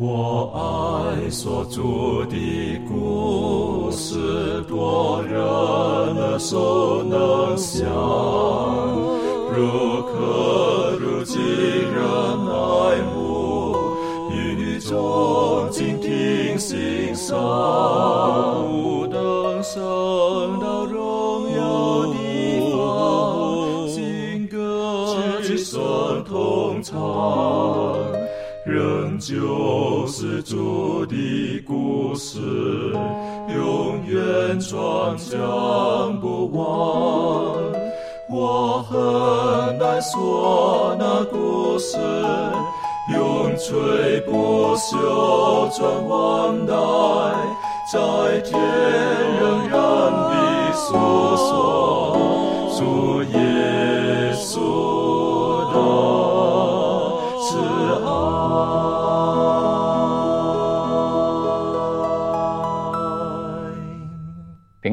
我爱所著的故事，多人耳熟能想，如可如今人爱慕，语中静听欣赏，远传讲不完。我很难说那故事，永垂不朽传万代，在天仍然的诉说主耶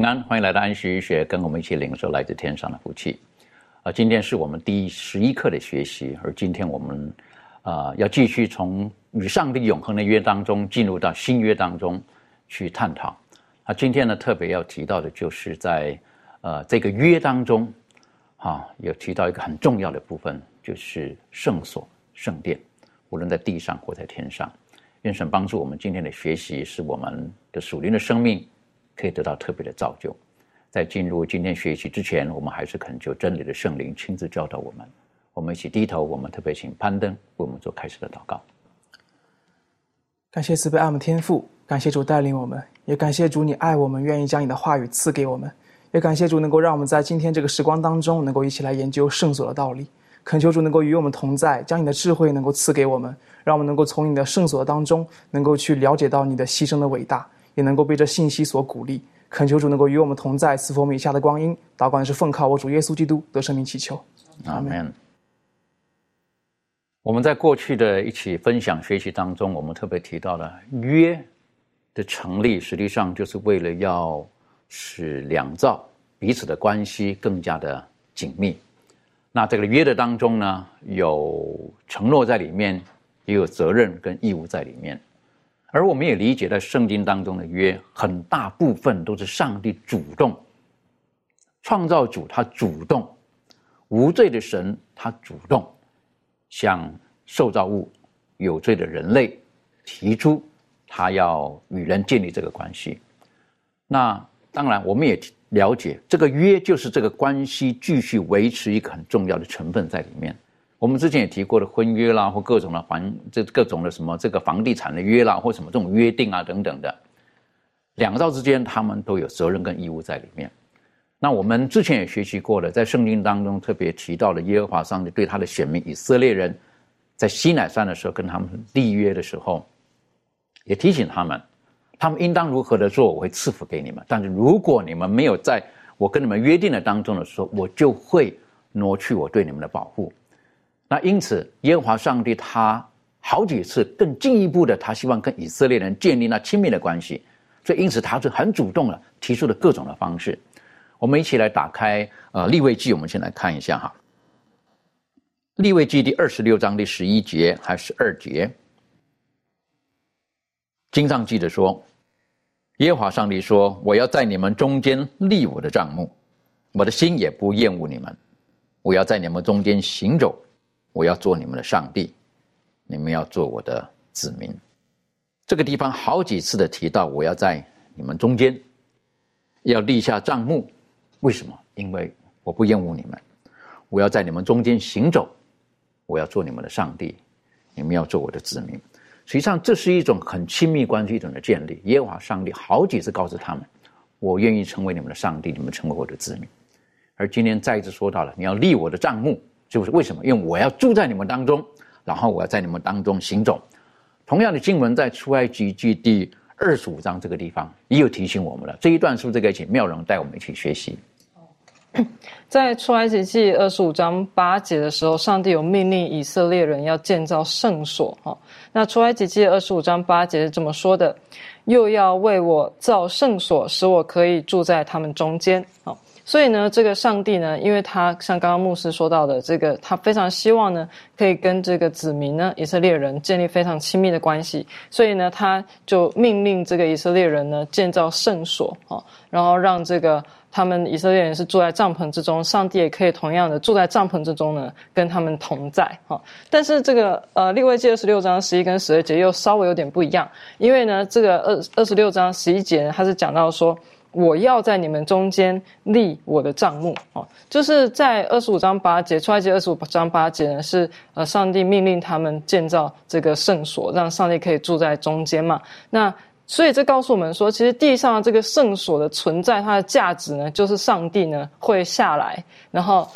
安，欢迎来到安息医学，跟我们一起领受来自天上的福气。啊，今天是我们第十一课的学习，而今天我们啊要继续从与上帝永恒的约当中进入到新约当中去探讨。那今天呢，特别要提到的就是在呃这个约当中，啊有提到一个很重要的部分，就是圣所、圣殿，无论在地上或在天上。愿神帮助我们今天的学习，使我们的属灵的生命可以得到特别的造就。在进入今天学习之前，我们还是恳求真理的圣灵亲自教导我们。我们一起低头，我们特别请攀登为我们做开始的祷告。感谢慈悲爱我们天父，感谢主带领我们，也感谢主你爱我们，愿意将你的话语赐给我们，也感谢主能够让我们在今天这个时光当中，能够一起来研究圣所的道理。恳求主能够与我们同在，将你的智慧能够赐给我们，让我们能够从你的圣所当中，能够去了解到你的牺牲的伟大，也能够被这信息所鼓励。恳求主能够与我们同在，赐福我们以下的光阴。祷告是奉靠我主耶稣基督得生命祈求。阿门。我们在过去的一起分享学习当中，我们特别提到了约的成立，实际上就是为了要使两造彼此的关系更加的紧密。那这个约的当中呢，有承诺在里面，也有责任跟义务在里面。而我们也理解在圣经当中的约，很大部分都是上帝主动创造主，他主动无罪的神，他主动向受造物有罪的人类提出，他要与人建立这个关系。那当然，我们也了解这个约就是这个关系继续维持一个很重要的成分在里面。我们之前也提过的婚约啦，或各种的房这各种的什么这个房地产的约啦，或什么这种约定啊等等的，两造之间他们都有责任跟义务在里面。那我们之前也学习过了，在圣经当中特别提到了耶和华上帝对他的选民以色列人，在西乃山的时候跟他们立约的时候，也提醒他们，他们应当如何的做，我会赐福给你们。但是如果你们没有在我跟你们约定的当中的时候，我就会挪去我对你们的保护。那因此，耶和华上帝他好几次更进一步的，他希望跟以色列人建立那亲密的关系，所以因此他是很主动的提出了各种的方式。我们一起来打开呃立位记，我们先来看一下哈。立位记第二十六章第十一节还是二节，经上记着说，耶和华上帝说：“我要在你们中间立我的帐幕，我的心也不厌恶你们，我要在你们中间行走。”我要做你们的上帝，你们要做我的子民。这个地方好几次的提到，我要在你们中间要立下帐幕。为什么？因为我不厌恶你们，我要在你们中间行走，我要做你们的上帝，你们要做我的子民。实际上，这是一种很亲密关系一种的建立。耶和华上帝好几次告诉他们：“我愿意成为你们的上帝，你们成为我的子民。”而今天再一次说到了，你要立我的帐幕。就是为什么？因为我要住在你们当中，然后我要在你们当中行走。同样的经文在出埃及记第二十五章这个地方也有提醒我们了。这一段是不是可以请妙容带我们一起学习？在出埃及记二十五章八节的时候，上帝有命令以色列人要建造圣所。哈，那出埃及记二十五章八节是这么说的：又要为我造圣所，使我可以住在他们中间。好。所以呢，这个上帝呢，因为他像刚刚牧师说到的，这个他非常希望呢，可以跟这个子民呢，以色列人建立非常亲密的关系，所以呢，他就命令这个以色列人呢建造圣所啊，然后让这个。他们以色列人是住在帐篷之中，上帝也可以同样的住在帐篷之中呢，跟他们同在哈。但是这个呃，利未记二十六章十一跟十二节又稍微有点不一样，因为呢，这个二二十六章十一节呢它是讲到说，我要在你们中间立我的帐幕哦，就是在二十五章八节，出埃及二十五章八节呢是呃，上帝命令他们建造这个圣所，让上帝可以住在中间嘛。那所以这告诉我们说，其实地上这个圣所的存在，它的价值呢，就是上帝呢会下来，然后，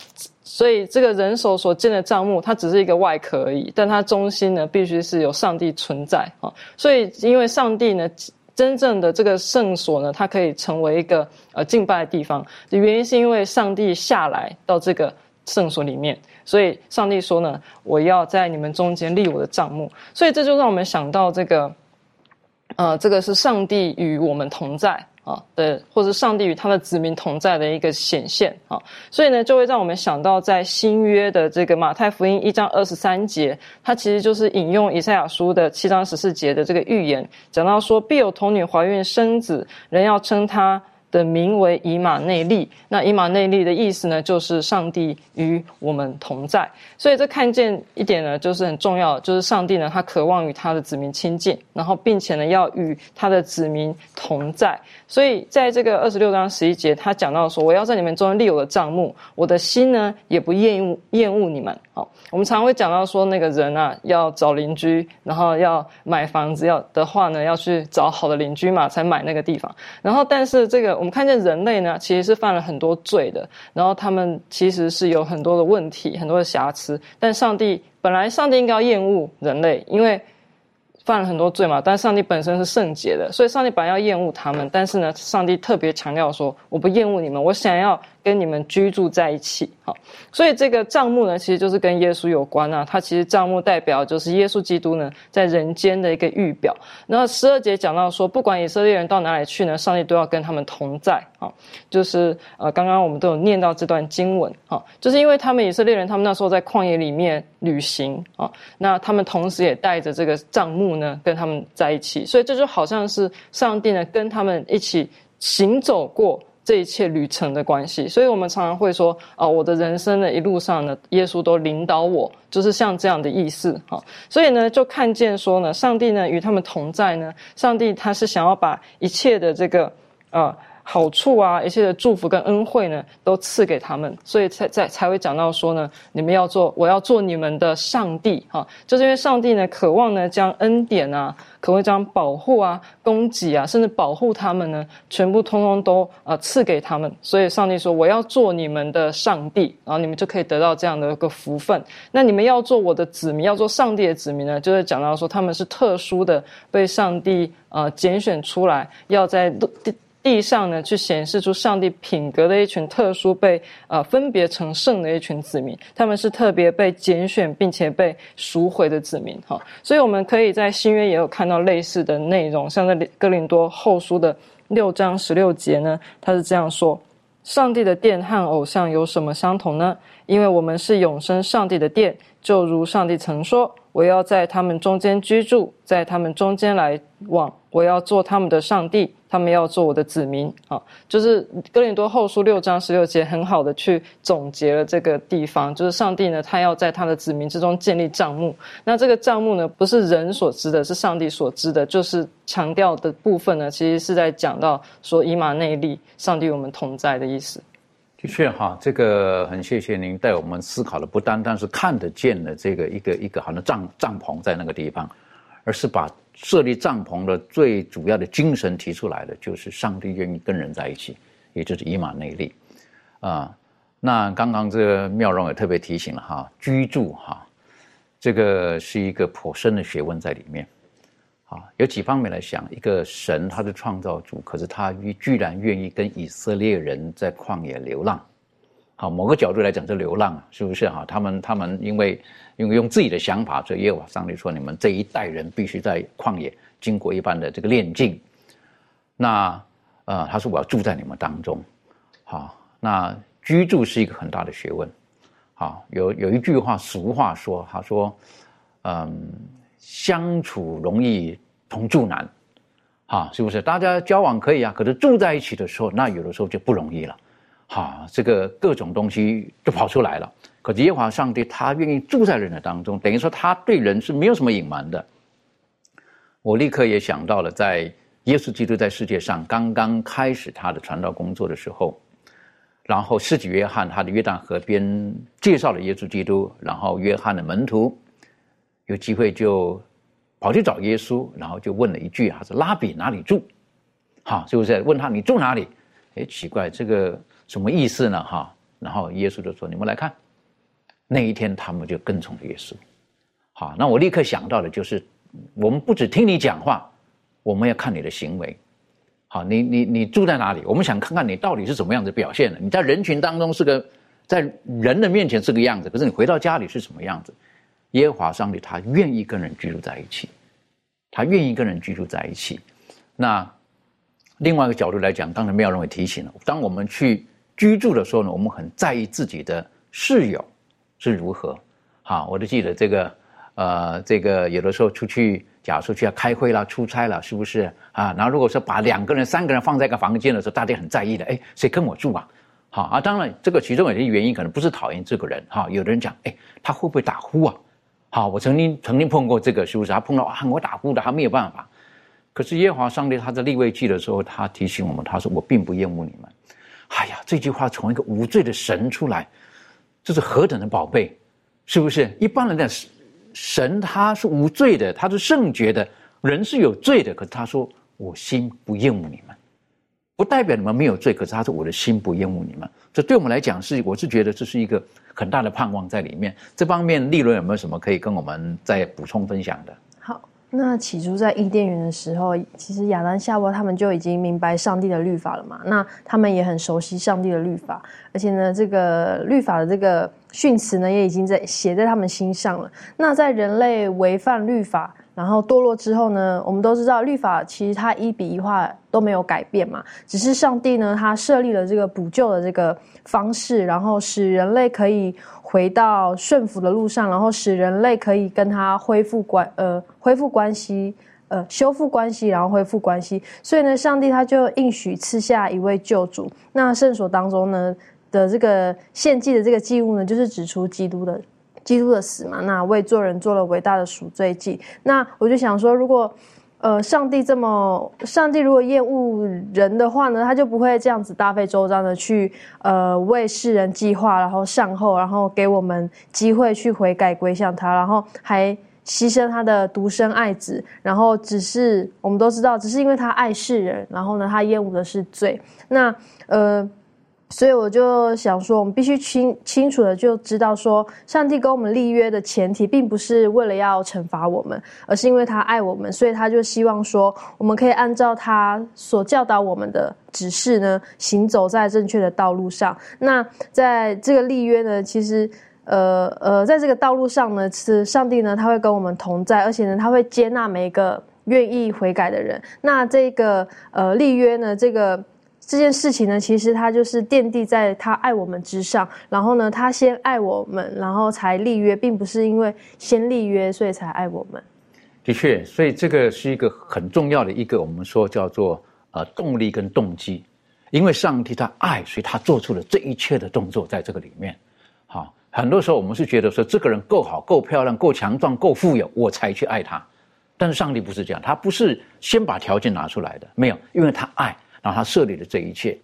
所以这个人手所建的帐幕，它只是一个外壳而已，但它中心呢，必须是有上帝存在啊。所以，因为上帝呢，真正的这个圣所呢，它可以成为一个呃敬拜的地方，的原因是因为上帝下来到这个圣所里面，所以上帝说呢，我要在你们中间立我的帐幕，所以这就让我们想到这个。呃，这个是上帝与我们同在啊的，或者上帝与他的子民同在的一个显现啊，所以呢，就会让我们想到在新约的这个马太福音一章二十三节，它其实就是引用以赛亚书的七章十四节的这个预言，讲到说必有童女怀孕生子，人要称他。的名为以马内利，那以马内利的意思呢，就是上帝与我们同在。所以这看见一点呢，就是很重要，就是上帝呢，他渴望与他的子民亲近，然后并且呢，要与他的子民同在。所以在这个二十六章十一节，他讲到说：“我要在你们中立我的账目，我的心呢，也不厌恶厌恶你们。”我们常会讲到说，那个人啊，要找邻居，然后要买房子要的话呢，要去找好的邻居嘛，才买那个地方。然后，但是这个。我们看见人类呢，其实是犯了很多罪的，然后他们其实是有很多的问题、很多的瑕疵。但上帝本来上帝应该要厌恶人类，因为犯了很多罪嘛。但上帝本身是圣洁的，所以上帝本来要厌恶他们。但是呢，上帝特别强调说：“我不厌恶你们，我想要。”跟你们居住在一起，好，所以这个账目呢，其实就是跟耶稣有关啊。它其实账目代表就是耶稣基督呢，在人间的一个预表。那十二节讲到说，不管以色列人到哪里去呢，上帝都要跟他们同在啊。就是呃，刚刚我们都有念到这段经文啊，就是因为他们以色列人，他们那时候在旷野里面旅行啊，那他们同时也带着这个账目呢，跟他们在一起，所以这就好像是上帝呢，跟他们一起行走过。这一切旅程的关系，所以我们常常会说啊，我的人生呢一路上呢，耶稣都领导我，就是像这样的意思哈。所以呢，就看见说呢，上帝呢与他们同在呢，上帝他是想要把一切的这个呃。好处啊，一切的祝福跟恩惠呢，都赐给他们，所以才才才会讲到说呢，你们要做，我要做你们的上帝哈，就是因为上帝呢，渴望呢将恩典啊，渴望将保护啊、供给啊，甚至保护他们呢，全部通通都呃赐给他们，所以上帝说我要做你们的上帝，然后你们就可以得到这样的一个福分。那你们要做我的子民，要做上帝的子民呢，就是讲到说他们是特殊的，被上帝呃拣选出来，要在地地上呢，去显示出上帝品格的一群特殊被呃分别成圣的一群子民，他们是特别被拣选并且被赎回的子民哈。所以我们可以在新约也有看到类似的内容，像在哥林多后书的六章十六节呢，他是这样说：上帝的殿和偶像有什么相同呢？因为我们是永生上帝的殿，就如上帝曾说：“我要在他们中间居住，在他们中间来往，我要做他们的上帝。”他们要做我的子民啊，就是哥林多后书六章十六节，很好的去总结了这个地方。就是上帝呢，他要在他的子民之中建立账目。那这个账目呢，不是人所知的，是上帝所知的。就是强调的部分呢，其实是在讲到说以马内利，上帝我们同在的意思。的确哈，这个很谢谢您带我们思考的，不单单是看得见的这个一个一个好像帐帐篷在那个地方，而是把。设立帐篷的最主要的精神提出来的，就是上帝愿意跟人在一起，也就是以马内利，啊，那刚刚这个妙容也特别提醒了哈，居住哈，这个是一个颇深的学问在里面，啊，有几方面来想，一个神他是创造主，可是他居然愿意跟以色列人在旷野流浪。好，某个角度来讲，这流浪是不是哈？他们他们因为因为用自己的想法，所以耶和华上帝说：“你们这一代人必须在旷野经过一般的这个炼境。”那呃，他说：“我要住在你们当中。”好，那居住是一个很大的学问。好，有有一句话俗话说，他说：“嗯，相处容易同住难。”啊，是不是？大家交往可以啊，可是住在一起的时候，那有的时候就不容易了。哈，这个各种东西就跑出来了。可是耶和华上帝他愿意住在人的当中，等于说他对人是没有什么隐瞒的。我立刻也想到了，在耶稣基督在世界上刚刚开始他的传道工作的时候，然后世纪约翰他的约旦河边介绍了耶稣基督，然后约翰的门徒有机会就。跑去找耶稣，然后就问了一句：“他说拉比哪里住？哈，是不是问他你住哪里？哎，奇怪，这个什么意思呢？哈，然后耶稣就说：你们来看，那一天他们就跟从了耶稣。好，那我立刻想到的就是，我们不只听你讲话，我们要看你的行为。好，你你你住在哪里？我们想看看你到底是怎么样子表现的。你在人群当中是个，在人的面前是个样子，可是你回到家里是什么样子？”耶和华上帝，他愿意跟人居住在一起，他愿意跟人居住在一起。那另外一个角度来讲，刚才妙容也提醒了，当我们去居住的时候呢，我们很在意自己的室友是如何。好，我都记得这个，呃，这个有的时候出去，假如说去要开会啦、出差了，是不是啊？然后如果说把两个人、三个人放在一个房间的时候，大家很在意的，哎，谁跟我住啊？好啊，当然这个其中有些原因可能不是讨厌这个人，哈，有的人讲，哎，他会不会打呼啊？好，我曾经曾经碰过这个，是不是？他碰到啊，我打呼的，他没有办法。可是耶和华上帝他在立位记的时候，他提醒我们，他说：“我并不厌恶你们。”哎呀，这句话从一个无罪的神出来，这是何等的宝贝，是不是？一般人的神他是无罪的，他是圣洁的，人是有罪的。可是他说：“我心不厌恶你们。”不代表你们没有罪，可是他说我的心不厌恶你们。这对我们来讲是，我是觉得这是一个很大的盼望在里面。这方面利润有没有什么可以跟我们再补充分享的？那起初在伊甸园的时候，其实亚当夏娃他们就已经明白上帝的律法了嘛。那他们也很熟悉上帝的律法，而且呢，这个律法的这个训词呢，也已经在写在他们心上了。那在人类违反律法。然后堕落之后呢，我们都知道律法其实它一笔一画都没有改变嘛，只是上帝呢他设立了这个补救的这个方式，然后使人类可以回到顺服的路上，然后使人类可以跟他恢复关呃恢复关系呃修复关系，然后恢复关系。所以呢，上帝他就应许赐下一位救主。那圣所当中呢的这个献祭的这个祭物呢，就是指出基督的。基督的死嘛，那为做人做了伟大的赎罪祭。那我就想说，如果呃上帝这么，上帝如果厌恶人的话呢，他就不会这样子大费周章的去呃为世人计划，然后善后，然后给我们机会去悔改归向他，然后还牺牲他的独生爱子，然后只是我们都知道，只是因为他爱世人，然后呢，他厌恶的是罪。那呃。所以我就想说，我们必须清清楚的就知道说，上帝跟我们立约的前提，并不是为了要惩罚我们，而是因为他爱我们，所以他就希望说，我们可以按照他所教导我们的指示呢，行走在正确的道路上。那在这个立约呢，其实，呃呃，在这个道路上呢，是上帝呢，他会跟我们同在，而且呢，他会接纳每一个愿意悔改的人。那这个呃立约呢，这个。这件事情呢，其实他就是奠定在他爱我们之上，然后呢，他先爱我们，然后才立约，并不是因为先立约所以才爱我们。的确，所以这个是一个很重要的一个，我们说叫做呃动力跟动机，因为上帝他爱，所以他做出了这一切的动作在这个里面。好，很多时候我们是觉得说这个人够好、够漂亮、够强壮、够富有，我才去爱他，但是上帝不是这样，他不是先把条件拿出来的，没有，因为他爱。然后他设立了这一切，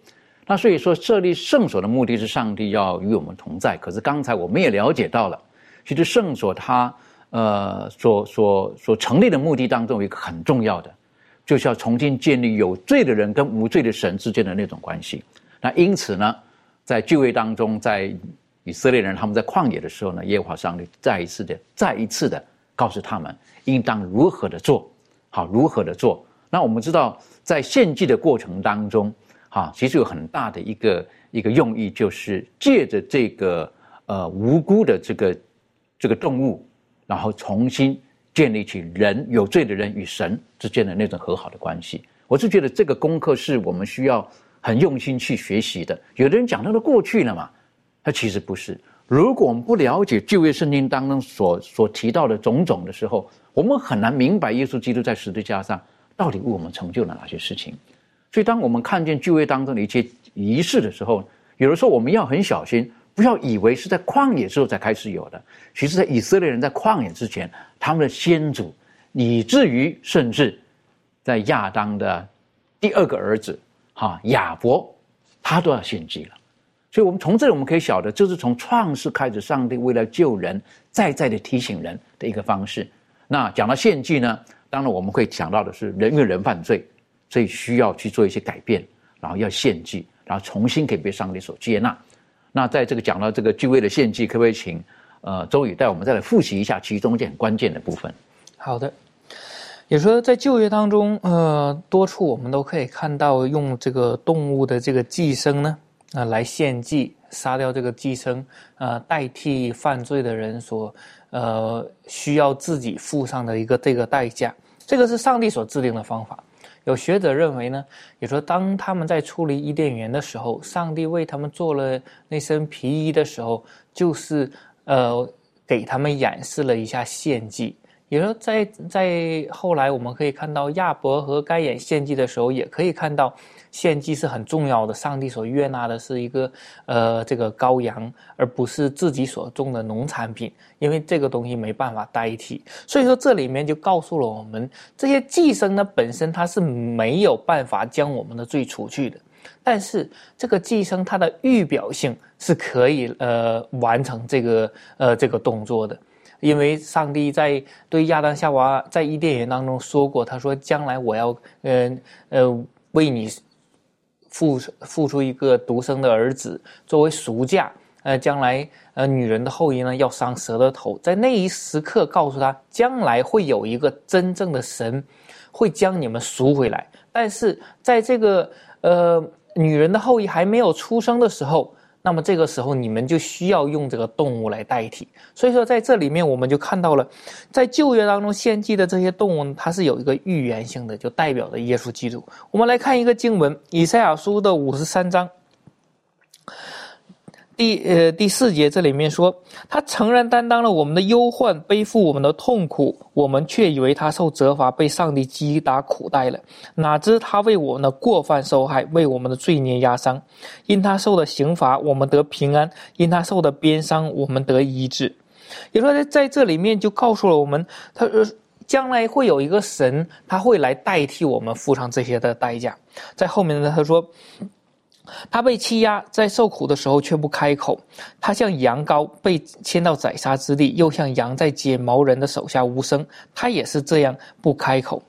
那所以说设立圣所的目的是上帝要与我们同在。可是刚才我们也了解到了，其实圣所它呃所所所成立的目的当中有一个很重要的，就是要重新建立有罪的人跟无罪的神之间的那种关系。那因此呢，在就位当中，在以色列人他们在旷野的时候呢，耶和华上帝再一次的再一次的告诉他们应当如何的做好，如何的做。那我们知道。在献祭的过程当中，哈，其实有很大的一个一个用意，就是借着这个呃无辜的这个这个动物，然后重新建立起人有罪的人与神之间的那种和好的关系。我是觉得这个功课是我们需要很用心去学习的。有的人讲到了过去了嘛，他其实不是。如果我们不了解旧约圣经当中所所提到的种种的时候，我们很难明白耶稣基督在十字架上到底为我们成就了哪些事情。所以，当我们看见聚会当中的一些仪式的时候，有的时候我们要很小心，不要以为是在旷野之后才开始有的。其实，在以色列人在旷野之前，他们的先祖，以至于甚至在亚当的第二个儿子哈亚伯，他都要献祭了。所以，我们从这里我们可以晓得，这是从创世开始，上帝为了救人，再再的提醒人的一个方式。那讲到献祭呢，当然我们会讲到的是，人与人犯罪，所以需要去做一些改变，然后要献祭，然后重新可以被上帝所接纳。那在这个讲到这个聚会的献祭，可不可以请呃周宇带我们再来复习一下其中一件很关键的部分？好的，也说在旧约当中，呃，多处我们都可以看到用这个动物的这个寄生呢。啊，来献祭，杀掉这个寄生，呃，代替犯罪的人所，呃，需要自己付上的一个这个代价，这个是上帝所制定的方法。有学者认为呢，也说当他们在出离伊甸园的时候，上帝为他们做了那身皮衣的时候，就是呃，给他们演示了一下献祭。也说在在后来我们可以看到亚伯和该演献祭的时候，也可以看到。献祭是很重要的，上帝所悦纳的是一个呃这个羔羊，而不是自己所种的农产品，因为这个东西没办法代替。所以说这里面就告诉了我们，这些寄生呢本身它是没有办法将我们的罪除去的，但是这个寄生它的预表性是可以呃完成这个呃这个动作的，因为上帝在对亚当夏娃在伊甸园当中说过，他说将来我要呃呃为你。付付出一个独生的儿子作为赎价，呃，将来呃女人的后裔呢要伤蛇的头，在那一时刻告诉他，将来会有一个真正的神会将你们赎回来，但是在这个呃女人的后裔还没有出生的时候。那么这个时候，你们就需要用这个动物来代替。所以说，在这里面我们就看到了，在旧约当中献祭的这些动物，它是有一个预言性的，就代表着耶稣基督。我们来看一个经文，以赛亚书的五十三章。第呃第四节这里面说，他诚然担当了我们的忧患，背负我们的痛苦，我们却以为他受责罚，被上帝击打苦待了。哪知他为我们的过犯受害，为我们的罪孽压伤。因他受的刑罚，我们得平安；因他受的鞭伤，我们得医治。也说在在这里面就告诉了我们，他说将来会有一个神，他会来代替我们付上这些的代价。在后面呢，他说。他被欺压，在受苦的时候却不开口。他像羊羔被牵到宰杀之地，又像羊在剪毛人的手下无声。他也是这样不开口。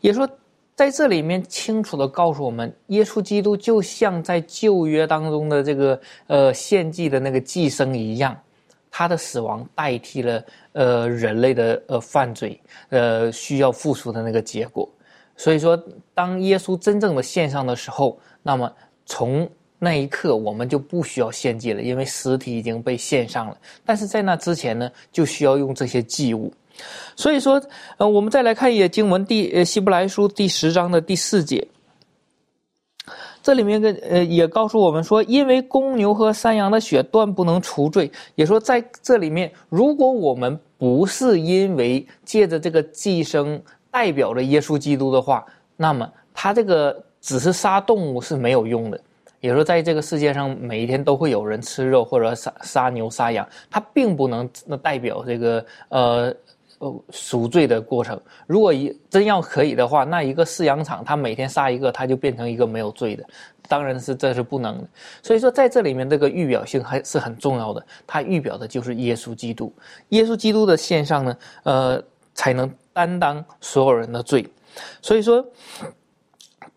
也说，在这里面清楚的告诉我们，耶稣基督就像在旧约当中的这个呃献祭的那个祭牲一样，他的死亡代替了呃人类的呃犯罪呃需要付出的那个结果。所以说，当耶稣真正的献上的时候，那么。从那一刻，我们就不需要献祭了，因为尸体已经被献上了。但是在那之前呢，就需要用这些祭物。所以说，呃，我们再来看一页经文，第呃希伯来书第十章的第四节，这里面跟呃也告诉我们说，因为公牛和山羊的血断不能除罪，也说在这里面，如果我们不是因为借着这个寄生代表着耶稣基督的话，那么他这个。只是杀动物是没有用的，也说，在这个世界上，每一天都会有人吃肉或者杀杀牛杀羊，它并不能那代表这个呃呃赎罪的过程。如果一真要可以的话，那一个饲养场，它每天杀一个，它就变成一个没有罪的。当然是这是不能的。所以说，在这里面这个预表性还是很重要的，它预表的就是耶稣基督。耶稣基督的献上呢，呃，才能担当所有人的罪。所以说。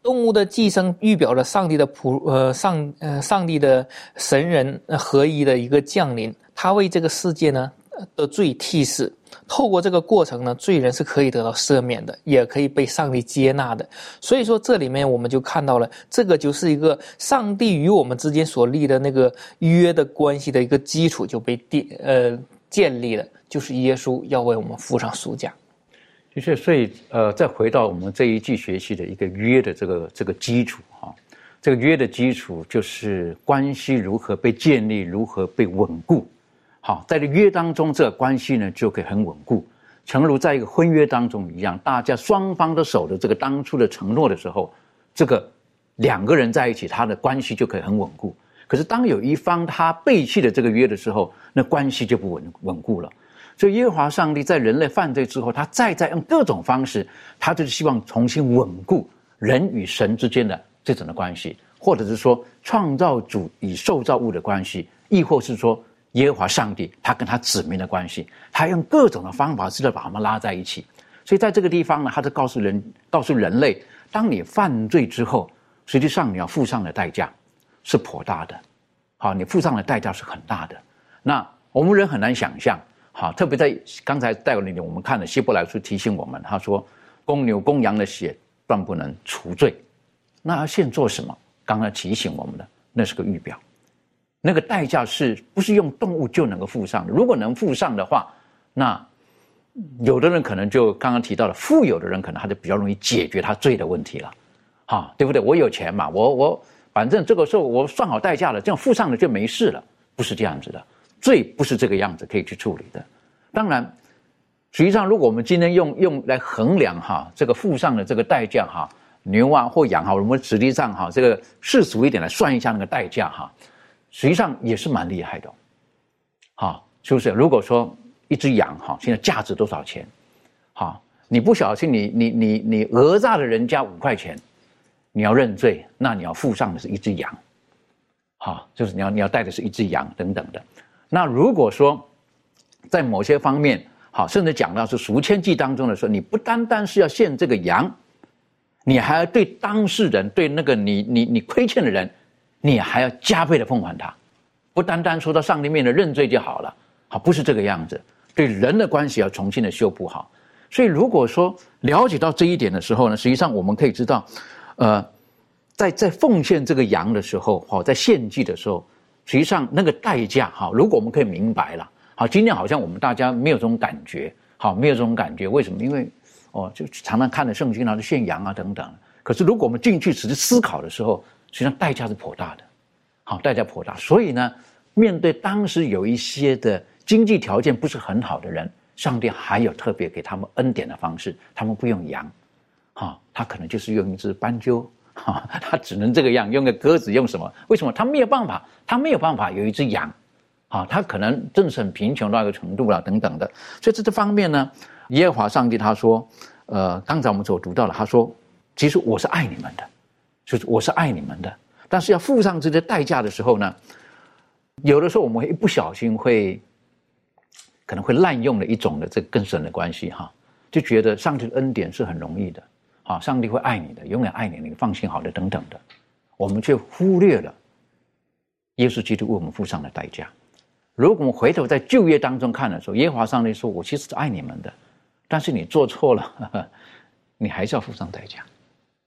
动物的寄生预表着上帝的仆呃上呃上帝的神人合一的一个降临，他为这个世界呢的罪替死。透过这个过程呢，罪人是可以得到赦免的，也可以被上帝接纳的。所以说，这里面我们就看到了，这个就是一个上帝与我们之间所立的那个约的关系的一个基础就被奠呃建立了，就是耶稣要为我们付上赎价。的确，所以呃，再回到我们这一季学习的一个约的这个这个基础哈，这个约的基础就是关系如何被建立，如何被稳固。好，在这约当中，这个关系呢就可以很稳固，诚如在一个婚约当中一样，大家双方都守着这个当初的承诺的时候，这个两个人在一起，他的关系就可以很稳固。可是当有一方他背弃了这个约的时候，那关系就不稳稳固了。所以耶和华上帝在人类犯罪之后，他再再用各种方式，他就是希望重新稳固人与神之间的这种的关系，或者是说创造主与受造物的关系，亦或是说。耶和华上帝，他跟他子民的关系，他用各种的方法，试着把他们拉在一起。所以在这个地方呢，他就告诉人，告诉人类，当你犯罪之后，实际上你要付上的代价是颇大的。好，你付上的代价是很大的。那我们人很难想象，好，特别在刚才带过那里，我们看了希伯来书提醒我们，他说，公牛、公羊的血断不能除罪。那要现做什么？刚刚提醒我们的，那是个预表。那个代价是不是用动物就能够付上的？如果能付上的话，那有的人可能就刚刚提到了，富有的人可能他就比较容易解决他罪的问题了，哈，对不对？我有钱嘛，我我反正这个时候我算好代价了，这样付上了就没事了，不是这样子的，罪不是这个样子可以去处理的。当然，实际上如果我们今天用用来衡量哈，这个付上的这个代价哈，牛啊或羊哈，我们实际上哈，这个世俗一点来算一下那个代价哈。实际上也是蛮厉害的，好，是不是？如果说一只羊哈，现在价值多少钱？好，你不小心你你你你讹诈了人家五块钱，你要认罪，那你要付上的是一只羊，好，就是你要你要带的是一只羊等等的。那如果说在某些方面，好，甚至讲到是赎千计当中的时候，你不单单是要献这个羊，你还要对当事人，对那个你你你亏欠的人。你还要加倍的奉还他，不单单说到上帝面的认罪就好了，好，不是这个样子。对人的关系要重新的修补好。所以如果说了解到这一点的时候呢，实际上我们可以知道，呃，在在奉献这个羊的时候，好，在献祭的时候，实际上那个代价，哈，如果我们可以明白了，好，今天好像我们大家没有这种感觉，好，没有这种感觉，为什么？因为哦，就常常看的圣经啊，献羊啊等等。可是如果我们进去只是思考的时候，实际上代价是颇大的，好，代价颇大。所以呢，面对当时有一些的经济条件不是很好的人，上帝还有特别给他们恩典的方式，他们不用羊，哈，他可能就是用一只斑鸠，哈，他只能这个样，用个鸽子，用什么？为什么他没有办法？他没有办法有一只羊，啊，他可能正是很贫穷到一个程度了，等等的。所以在这方面呢，耶和华上帝他说，呃，刚才我们所读到了，他说，其实我是爱你们的。就是我是爱你们的，但是要付上这些代价的时候呢，有的时候我们会一不小心会，可能会滥用了一种的这跟神的关系哈，就觉得上帝的恩典是很容易的，啊，上帝会爱你的，永远爱你，你放心好的等等的，我们却忽略了耶稣基督为我们付上的代价。如果我们回头在旧约当中看的时候，耶和华上帝说：“我其实是爱你们的，但是你做错了，你还是要付上代价。”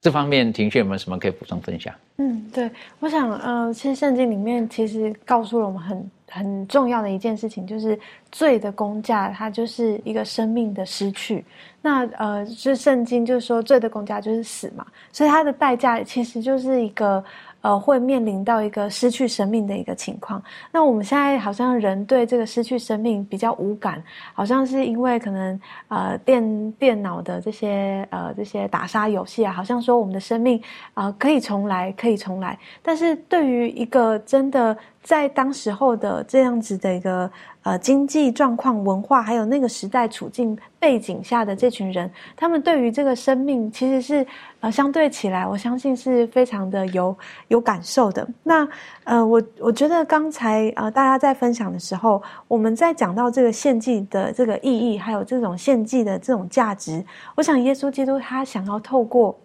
这方面，庭轩有没有什么可以补充分享？嗯，对，我想，呃，其实圣经里面其实告诉了我们很很重要的一件事情，就是罪的公价，它就是一个生命的失去。那呃，是圣经就是说，罪的公价就是死嘛，所以它的代价其实就是一个。呃，会面临到一个失去生命的一个情况。那我们现在好像人对这个失去生命比较无感，好像是因为可能呃电电脑的这些呃这些打杀游戏啊，好像说我们的生命啊可以重来，可以重来。但是对于一个真的在当时候的这样子的一个。呃，经济状况、文化，还有那个时代处境背景下的这群人，他们对于这个生命，其实是呃，相对起来，我相信是非常的有有感受的。那呃，我我觉得刚才呃，大家在分享的时候，我们在讲到这个献祭的这个意义，还有这种献祭的这种价值，我想耶稣基督他想要透过。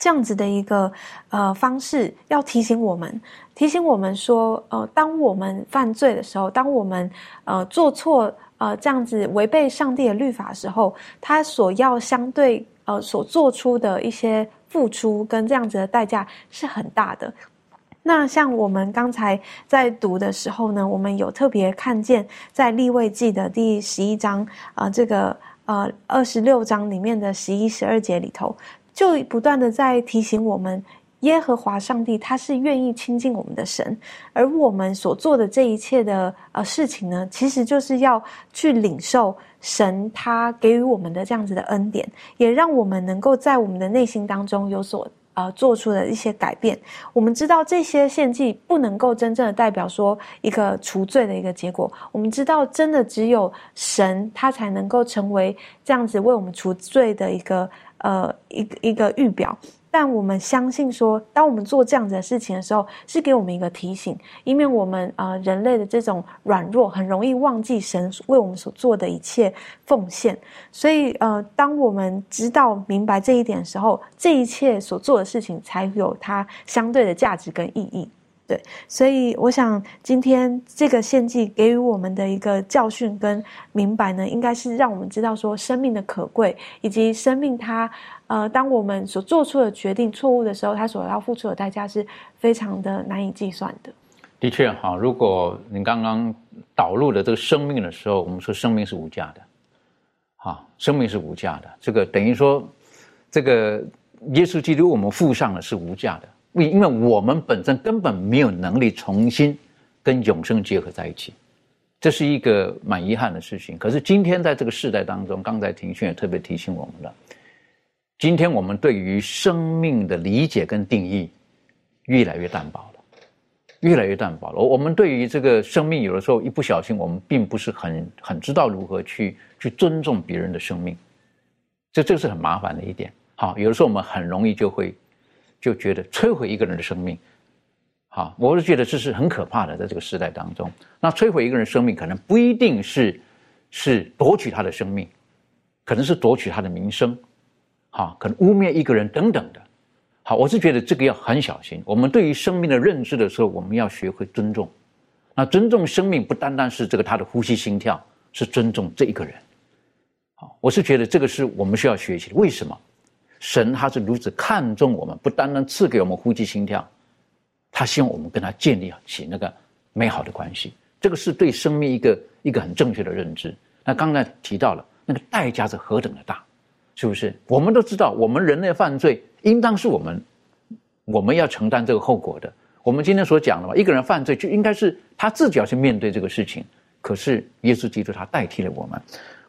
这样子的一个呃方式，要提醒我们，提醒我们说，呃，当我们犯罪的时候，当我们呃做错呃这样子违背上帝的律法的时候，他所要相对呃所做出的一些付出跟这样子的代价是很大的。那像我们刚才在读的时候呢，我们有特别看见在立位记的第十一章啊，这个呃二十六章里面的十一十二节里头。就不断的在提醒我们，耶和华上帝他是愿意亲近我们的神，而我们所做的这一切的呃事情呢，其实就是要去领受神他给予我们的这样子的恩典，也让我们能够在我们的内心当中有所呃做出的一些改变。我们知道这些献祭不能够真正的代表说一个除罪的一个结果，我们知道真的只有神他才能够成为这样子为我们除罪的一个呃一个一个预表。但我们相信说，当我们做这样子的事情的时候，是给我们一个提醒，以免我们呃人类的这种软弱，很容易忘记神为我们所做的一切奉献。所以呃，当我们知道明白这一点的时候，这一切所做的事情才有它相对的价值跟意义。对，所以我想今天这个献祭给予我们的一个教训跟明白呢，应该是让我们知道说生命的可贵，以及生命它。呃，当我们所做出的决定错误的时候，他所要付出的代价是非常的难以计算的。的确，哈，如果你刚刚导入的这个生命的时候，我们说生命是无价的，哈，生命是无价的。这个等于说，这个耶稣基督我们付上的是无价的，因为我们本身根本没有能力重新跟永生结合在一起，这是一个蛮遗憾的事情。可是今天在这个时代当中，刚才庭训也特别提醒我们了。今天我们对于生命的理解跟定义越来越淡薄了，越来越淡薄了。我们对于这个生命，有的时候一不小心，我们并不是很很知道如何去去尊重别人的生命，这这是很麻烦的一点。好，有的时候我们很容易就会就觉得摧毁一个人的生命。好，我是觉得这是很可怕的，在这个时代当中，那摧毁一个人生命，可能不一定是是夺取他的生命，可能是夺取他的名声。好，可能污蔑一个人等等的，好，我是觉得这个要很小心。我们对于生命的认知的时候，我们要学会尊重。那尊重生命不单单是这个他的呼吸心跳，是尊重这一个人。好，我是觉得这个是我们需要学习的。为什么？神他是如此看重我们，不单单赐给我们呼吸心跳，他希望我们跟他建立起那个美好的关系。这个是对生命一个一个很正确的认知。那刚才提到了那个代价是何等的大。是不是？我们都知道，我们人类犯罪，应当是我们，我们要承担这个后果的。我们今天所讲的嘛，一个人犯罪就应该是他自己要去面对这个事情。可是耶稣基督他代替了我们。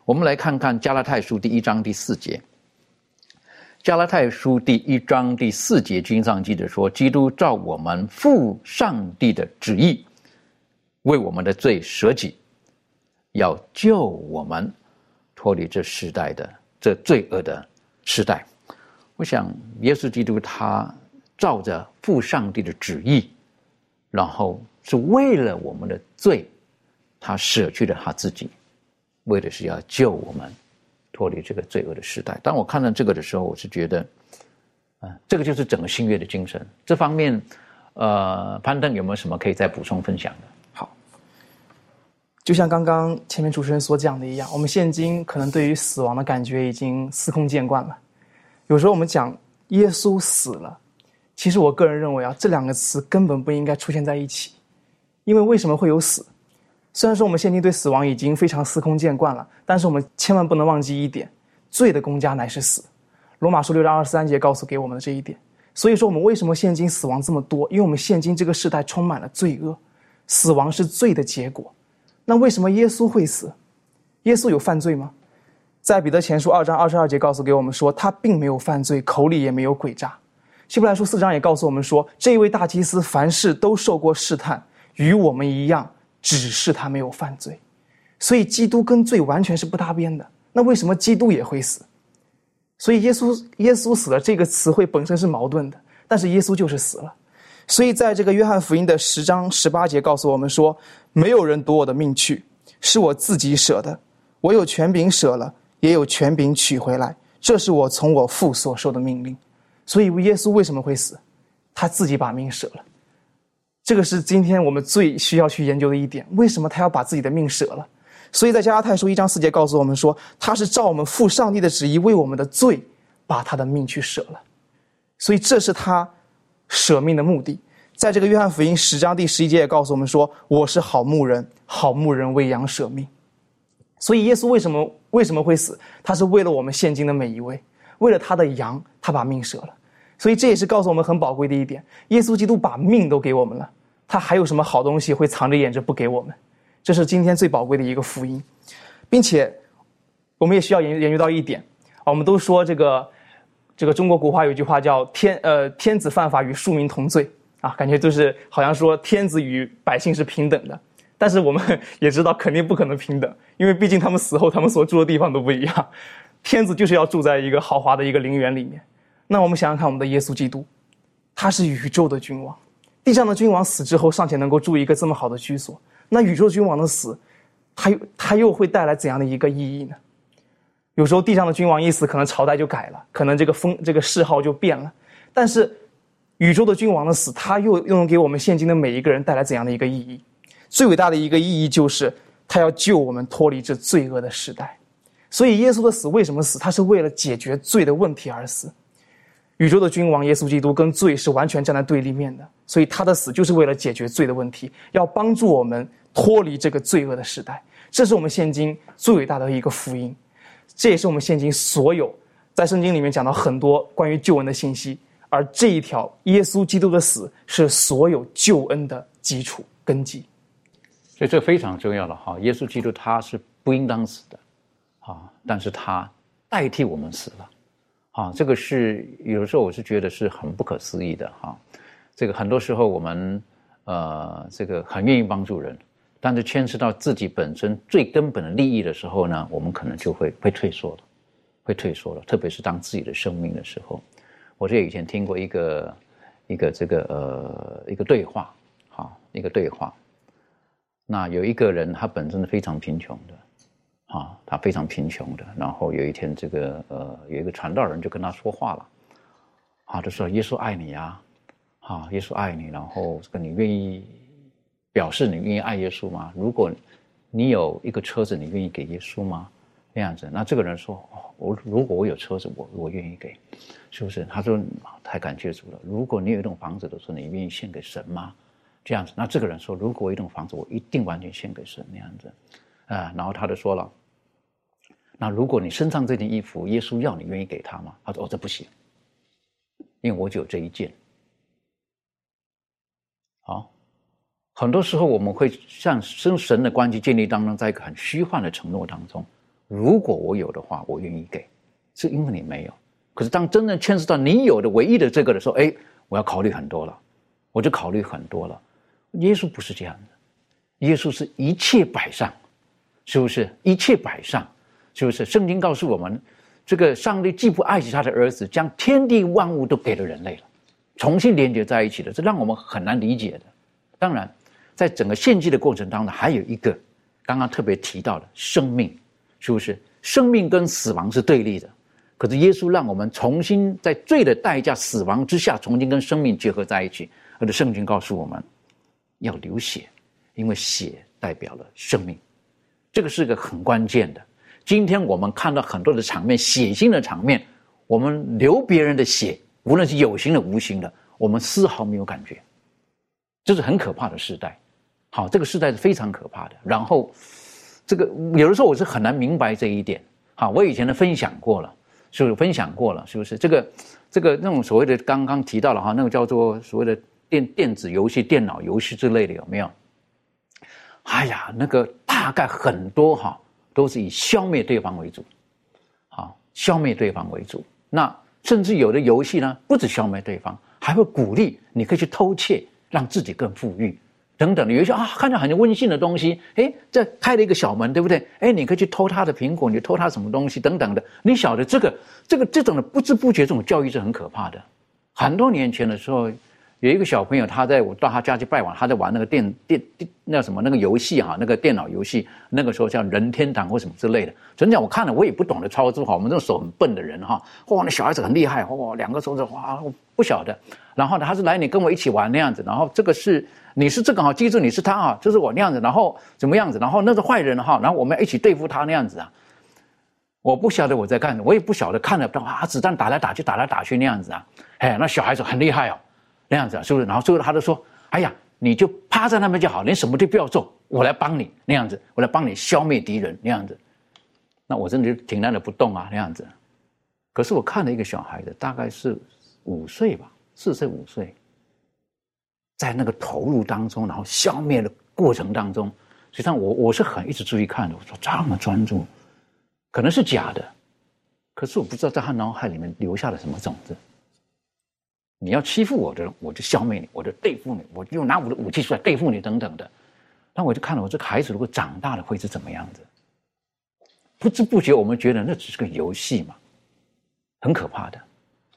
我们来看看加拉太书第一章第四节。加拉太书第一章第四节经上记着说：“基督照我们父上帝的旨意，为我们的罪舍己，要救我们脱离这时代的。”这罪恶的时代，我想耶稣基督他照着父上帝的旨意，然后是为了我们的罪，他舍去了他自己，为的是要救我们脱离这个罪恶的时代。当我看到这个的时候，我是觉得，啊，这个就是整个新约的精神。这方面，呃，攀登有没有什么可以再补充分享的？好就像刚刚前面主持人所讲的一样，我们现今可能对于死亡的感觉已经司空见惯了。有时候我们讲耶稣死了，其实我个人认为啊，这两个词根本不应该出现在一起。因为为什么会有死？虽然说我们现今对死亡已经非常司空见惯了，但是我们千万不能忘记一点：罪的公家乃是死。罗马书六章二十三节告诉给我们的这一点。所以说，我们为什么现今死亡这么多？因为我们现今这个时代充满了罪恶，死亡是罪的结果。那为什么耶稣会死？耶稣有犯罪吗？在彼得前书二章二十二节告诉给我们说，他并没有犯罪，口里也没有诡诈。希伯来书四章也告诉我们说，这一位大祭司凡事都受过试探，与我们一样，只是他没有犯罪。所以基督跟罪完全是不搭边的。那为什么基督也会死？所以耶稣耶稣死了这个词汇本身是矛盾的，但是耶稣就是死了。所以，在这个约翰福音的十章十八节告诉我们说：“没有人夺我的命去，是我自己舍的。我有权柄舍了，也有权柄取回来。这是我从我父所受的命令。”所以，耶稣为什么会死？他自己把命舍了。这个是今天我们最需要去研究的一点：为什么他要把自己的命舍了？所以在加拉太书一章四节告诉我们说：“他是照我们父上帝的旨意，为我们的罪，把他的命去舍了。”所以，这是他。舍命的目的，在这个约翰福音十章第十一节也告诉我们说：“我是好牧人，好牧人为羊舍命。”所以耶稣为什么为什么会死？他是为了我们现今的每一位，为了他的羊，他把命舍了。所以这也是告诉我们很宝贵的一点：耶稣基督把命都给我们了，他还有什么好东西会藏着掖着不给我们？这是今天最宝贵的一个福音，并且我们也需要研研究到一点啊，我们都说这个这个中国古话有句话叫“天呃天子犯法与庶民同罪”啊，感觉就是好像说天子与百姓是平等的。但是我们也知道，肯定不可能平等，因为毕竟他们死后，他们所住的地方都不一样。天子就是要住在一个豪华的一个陵园里面。那我们想想看，我们的耶稣基督，他是宇宙的君王，地上的君王死之后尚且能够住一个这么好的居所，那宇宙君王的死，他又他又会带来怎样的一个意义呢？有时候地上的君王一死，可能朝代就改了，可能这个封这个谥号就变了。但是宇宙的君王的死，他又又能给我们现今的每一个人带来怎样的一个意义？最伟大的一个意义就是，他要救我们脱离这罪恶的时代。所以，耶稣的死为什么死？他是为了解决罪的问题而死。宇宙的君王耶稣基督跟罪是完全站在对立面的，所以他的死就是为了解决罪的问题，要帮助我们脱离这个罪恶的时代。这是我们现今最伟大的一个福音，这也是我们现今所有在圣经里面讲到很多关于救恩的信息。而这一条耶稣基督的死是所有救恩的基础根基。所以这非常重要了哈，耶稣基督他是不应当死的，啊，但是他代替我们死了，啊，这个是有的时候我是觉得是很不可思议的哈，这个很多时候我们呃这个很愿意帮助人，但是牵涉到自己本身最根本的利益的时候呢，我们可能就会会退缩了，会退缩了，特别是当自己的生命的时候，我这以前听过一个一个这个呃一个对话，哈，一个对话。那有一个人，他本身是非常贫穷的，啊，他非常贫穷的。然后有一天，这个呃，有一个传道人就跟他说话了，啊，就说耶稣爱你呀，啊，耶稣爱你。然后这个你愿意表示你愿意爱耶稣吗？如果你有一个车子，你愿意给耶稣吗？那样子，那这个人说，哦我如果我有车子，我我愿意给，是不是？他说太感谢主了。如果你有一栋房子的时候，你愿意献给神吗？这样子，那这个人说：“如果我一栋房子，我一定完全献给神那样子。”啊，然后他就说了：“那如果你身上这件衣服，耶稣要你愿意给他吗？”他说：“哦，这不行，因为我只有这一件。”好，很多时候我们会像跟神的关系建立当中，在一个很虚幻的承诺当中，如果我有的话，我愿意给，是因为你没有。可是当真正牵涉到你有的唯一的这个的时候，哎，我要考虑很多了，我就考虑很多了。耶稣不是这样的，耶稣是一切摆上，是不是一切摆上？是不是？圣经告诉我们，这个上帝既不爱惜他的儿子，将天地万物都给了人类了，重新连接在一起的，这让我们很难理解的。当然，在整个献祭的过程当中，还有一个刚刚特别提到的生命，是不是？生命跟死亡是对立的，可是耶稣让我们重新在罪的代价、死亡之下，重新跟生命结合在一起。而且圣经告诉我们。要流血，因为血代表了生命，这个是个很关键的。今天我们看到很多的场面，血腥的场面，我们流别人的血，无论是有形的、无形的，我们丝毫没有感觉，这是很可怕的时代。好，这个时代是非常可怕的。然后，这个有的时候我是很难明白这一点。好，我以前的分享过了，是不是分享过了？是不是这个这个那种所谓的刚刚提到了哈，那个叫做所谓的。电电子游戏、电脑游戏之类的有没有？哎呀，那个大概很多哈，都是以消灭对方为主，好，消灭对方为主。那甚至有的游戏呢，不止消灭对方，还会鼓励你可以去偷窃，让自己更富裕等等的。有一些啊，看到很温馨的东西，哎，这开了一个小门，对不对？哎，你可以去偷他的苹果，你偷他什么东西等等的。你晓得这个这个这种的不知不觉这种教育是很可怕的。很多年前的时候。有一个小朋友，他在我到他家去拜访，他在玩那个电电电那什么那个游戏哈，那个电脑游戏，那个时候叫任天堂或什么之类的。真讲我看了，我也不懂得操作哈，我们这种手很笨的人哈，哇，那小孩子很厉害，哇，两个手指哇，不晓得。然后呢，他是来你跟我一起玩那样子，然后这个是你是这个哈，记住你是他啊，就是我那样子，然后怎么样子，然后那是坏人哈，然后我们一起对付他那样子啊。我不晓得我在干，我也不晓得看了啊，子弹打来打去，打来打去那样子啊，哎，那小孩子很厉害哦。那样子是不是？然后最后他就说：“哎呀，你就趴在那边就好，连什么都不要做，我来帮你那样子，我来帮你消灭敌人那样子。”那我真的就挺那的不动啊那样子。可是我看了一个小孩子，大概是五岁吧，四岁五岁，在那个投入当中，然后消灭的过程当中，实际上我我是很一直注意看的。我说这么专注，可能是假的，可是我不知道在他脑海里面留下了什么种子。你要欺负我的，我就消灭你，我就对付你，我就拿我的武器出来对付你，等等的。那我就看了，我这个孩子如果长大了会是怎么样子？不知不觉，我们觉得那只是个游戏嘛，很可怕的。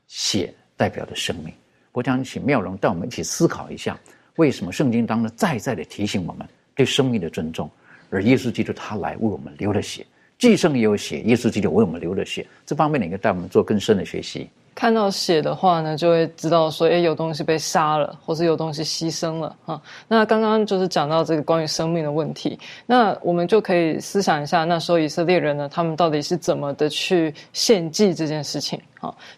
血代表的生命，我想请妙容带我们一起思考一下，为什么圣经当中再再的提醒我们对生命的尊重，而耶稣基督他来为我们流了血，既生也有血，耶稣基督为我们流了血，这方面你应该带我们做更深的学习。看到血的话呢，就会知道说，哎，有东西被杀了，或是有东西牺牲了哈。那刚刚就是讲到这个关于生命的问题，那我们就可以思想一下，那时候以色列人呢，他们到底是怎么的去献祭这件事情。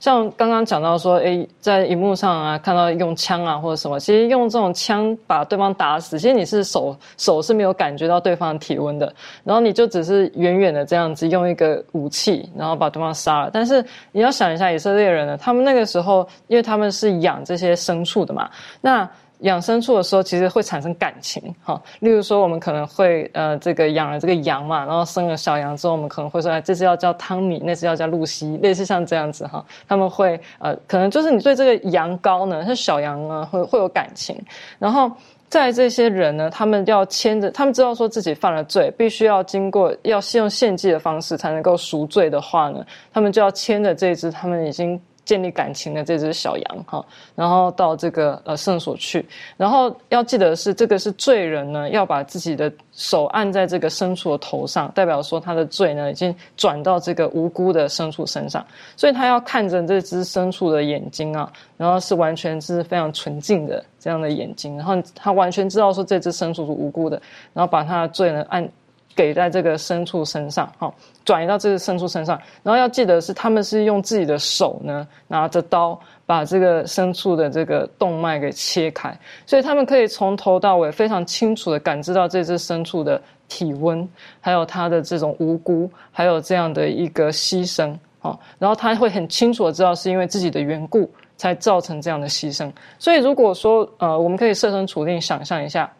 像刚刚讲到说，哎，在荧幕上啊，看到用枪啊或者什么，其实用这种枪把对方打死，其实你是手手是没有感觉到对方的体温的，然后你就只是远远的这样子用一个武器，然后把对方杀了。但是你要想一下，以色列人呢，他们那个时候，因为他们是养这些牲畜的嘛，那。养牲畜的时候，其实会产生感情，哈。例如说，我们可能会呃，这个养了这个羊嘛，然后生了小羊之后，我们可能会说，哎，这只要叫汤米，那只要叫露西，类似像这样子哈。他们会呃，可能就是你对这个羊羔呢，是小羊呢，会会有感情。然后在这些人呢，他们要牵着，他们知道说自己犯了罪，必须要经过要先用献祭的方式才能够赎罪的话呢，他们就要牵着这只他们已经。建立感情的这只小羊哈，然后到这个呃圣所去，然后要记得是这个是罪人呢，要把自己的手按在这个牲畜的头上，代表说他的罪呢已经转到这个无辜的牲畜身上，所以他要看着这只牲畜的眼睛啊，然后是完全是非常纯净的这样的眼睛，然后他完全知道说这只牲畜是无辜的，然后把他的罪呢按。给在这个牲畜身上，哈，转移到这个牲畜身上，然后要记得是他们是用自己的手呢，拿着刀把这个牲畜的这个动脉给切开，所以他们可以从头到尾非常清楚的感知到这只牲畜的体温，还有它的这种无辜，还有这样的一个牺牲，哈，然后他会很清楚的知道是因为自己的缘故才造成这样的牺牲，所以如果说呃，我们可以设身处地想象一下。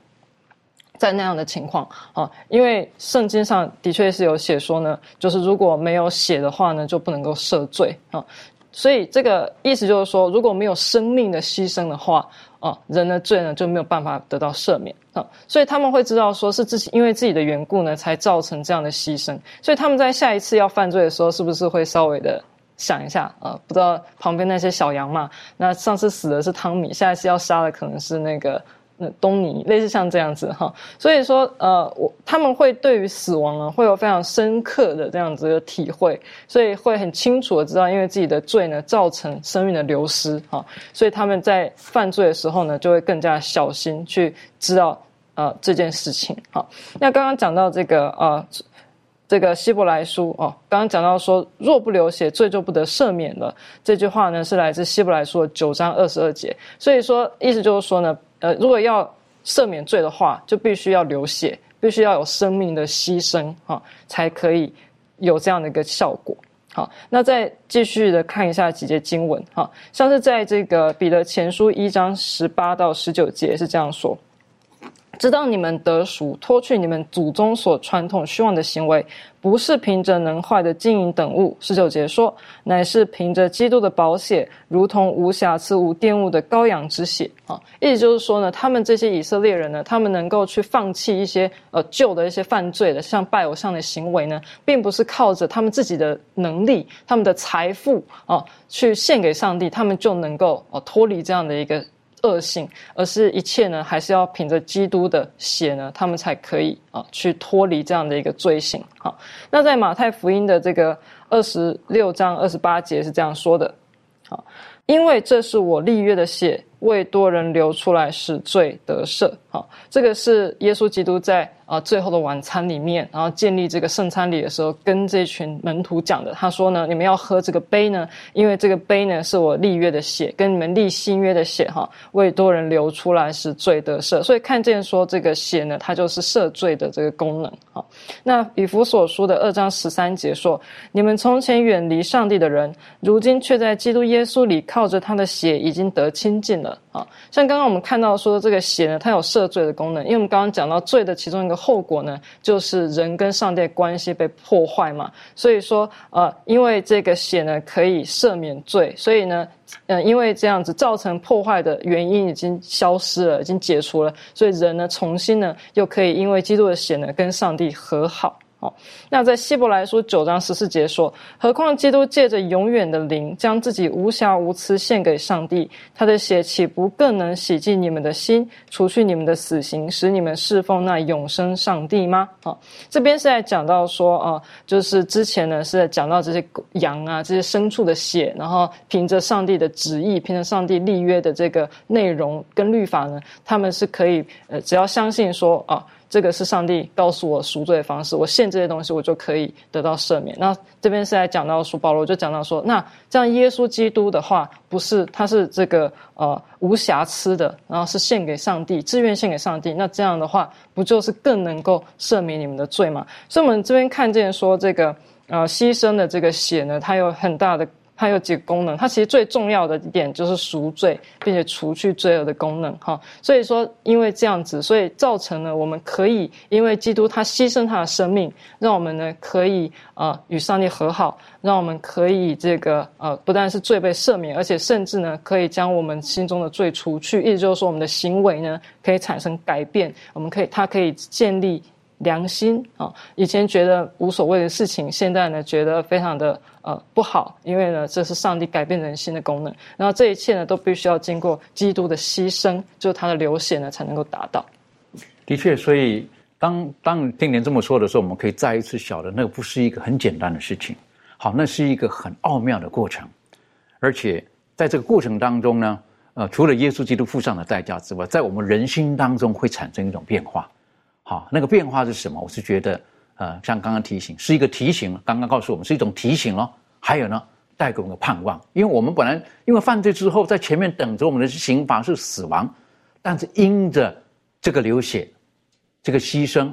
在那样的情况啊，因为圣经上的确是有写说呢，就是如果没有血的话呢，就不能够赦罪啊。所以这个意思就是说，如果没有生命的牺牲的话啊，人的罪呢就没有办法得到赦免啊。所以他们会知道说是自己因为自己的缘故呢，才造成这样的牺牲。所以他们在下一次要犯罪的时候，是不是会稍微的想一下啊？不知道旁边那些小羊嘛？那上次死的是汤米，下一次要杀的可能是那个。那东尼类似像这样子哈，所以说呃，我他们会对于死亡呢会有非常深刻的这样子的体会，所以会很清楚的知道，因为自己的罪呢造成生命的流失哈，所以他们在犯罪的时候呢就会更加小心去知道呃这件事情哈。那刚刚讲到这个呃这个希伯来书哦，刚刚讲到说若不流血，罪就不得赦免了。这句话呢是来自希伯来书的九章二十二节，所以说意思就是说呢。呃，如果要赦免罪的话，就必须要流血，必须要有生命的牺牲，哈，才可以有这样的一个效果。好，那再继续的看一下几节经文，哈，像是在这个彼得前书一章十八到十九节是这样说。知道你们得赎，脱去你们祖宗所传统虚妄的行为，不是凭着能坏的金银等物。十九节说，乃是凭着基督的宝血，如同无瑕疵、无玷污的羔羊之血。啊，意思就是说呢，他们这些以色列人呢，他们能够去放弃一些呃旧的一些犯罪的，像拜偶像的行为呢，并不是靠着他们自己的能力、他们的财富啊，去献给上帝，他们就能够哦脱离这样的一个。恶性，而是一切呢，还是要凭着基督的血呢，他们才可以啊，去脱离这样的一个罪行。好，那在马太福音的这个二十六章二十八节是这样说的：好，因为这是我立约的血，为多人流出来，使罪得赦。好，这个是耶稣基督在啊最后的晚餐里面，然后建立这个圣餐礼的时候，跟这群门徒讲的。他说呢，你们要喝这个杯呢，因为这个杯呢是我立约的血，跟你们立新约的血哈，为多人流出来，是罪得赦。所以看见说这个血呢，它就是赦罪的这个功能。好，那以弗所书的二章十三节说，你们从前远离上帝的人，如今却在基督耶稣里靠着他的血已经得亲近了。啊，像刚刚我们看到说这个血呢，它有赦罪的功能，因为我们刚刚讲到罪的其中一个后果呢，就是人跟上帝关系被破坏嘛。所以说，呃，因为这个血呢可以赦免罪，所以呢，嗯，因为这样子造成破坏的原因已经消失了，已经解除了，所以人呢重新呢又可以因为基督的血呢跟上帝和好。那在希伯来书九章十四节说：“何况基督借着永远的灵，将自己无瑕无疵献给上帝，他的血岂不更能洗净你们的心，除去你们的死刑，使你们侍奉那永生上帝吗？”好，这边是在讲到说啊，就是之前呢是在讲到这些羊啊、这些牲畜的血，然后凭着上帝的旨意，凭着上帝立约的这个内容跟律法呢，他们是可以呃，只要相信说啊。这个是上帝告诉我赎罪的方式，我献这些东西，我就可以得到赦免。那这边是在讲到说，保罗就讲到说，那这样耶稣基督的话，不是他是这个呃无瑕疵的，然后是献给上帝，自愿献给上帝。那这样的话，不就是更能够赦免你们的罪吗？所以，我们这边看见说，这个呃牺牲的这个血呢，它有很大的。它有几个功能，它其实最重要的一点就是赎罪，并且除去罪恶的功能。哈，所以说因为这样子，所以造成了我们可以因为基督他牺牲他的生命，让我们呢可以呃与上帝和好，让我们可以这个呃不但是罪被赦免，而且甚至呢可以将我们心中的罪除去，意思就是说我们的行为呢可以产生改变，我们可以它可以建立良心啊。以前觉得无所谓的事情，现在呢觉得非常的。呃，不好，因为呢，这是上帝改变人心的功能。然后这一切呢，都必须要经过基督的牺牲，就是他的流血呢，才能够达到。的确，所以当当听您这么说的时候，我们可以再一次晓得，那个不是一个很简单的事情。好，那是一个很奥妙的过程，而且在这个过程当中呢，呃，除了耶稣基督付上的代价之外，在我们人心当中会产生一种变化。好，那个变化是什么？我是觉得。呃，像刚刚提醒，是一个提醒。刚刚告诉我们是一种提醒咯。还有呢，带给我们的盼望。因为我们本来因为犯罪之后，在前面等着我们的刑罚是死亡，但是因着这个流血，这个牺牲，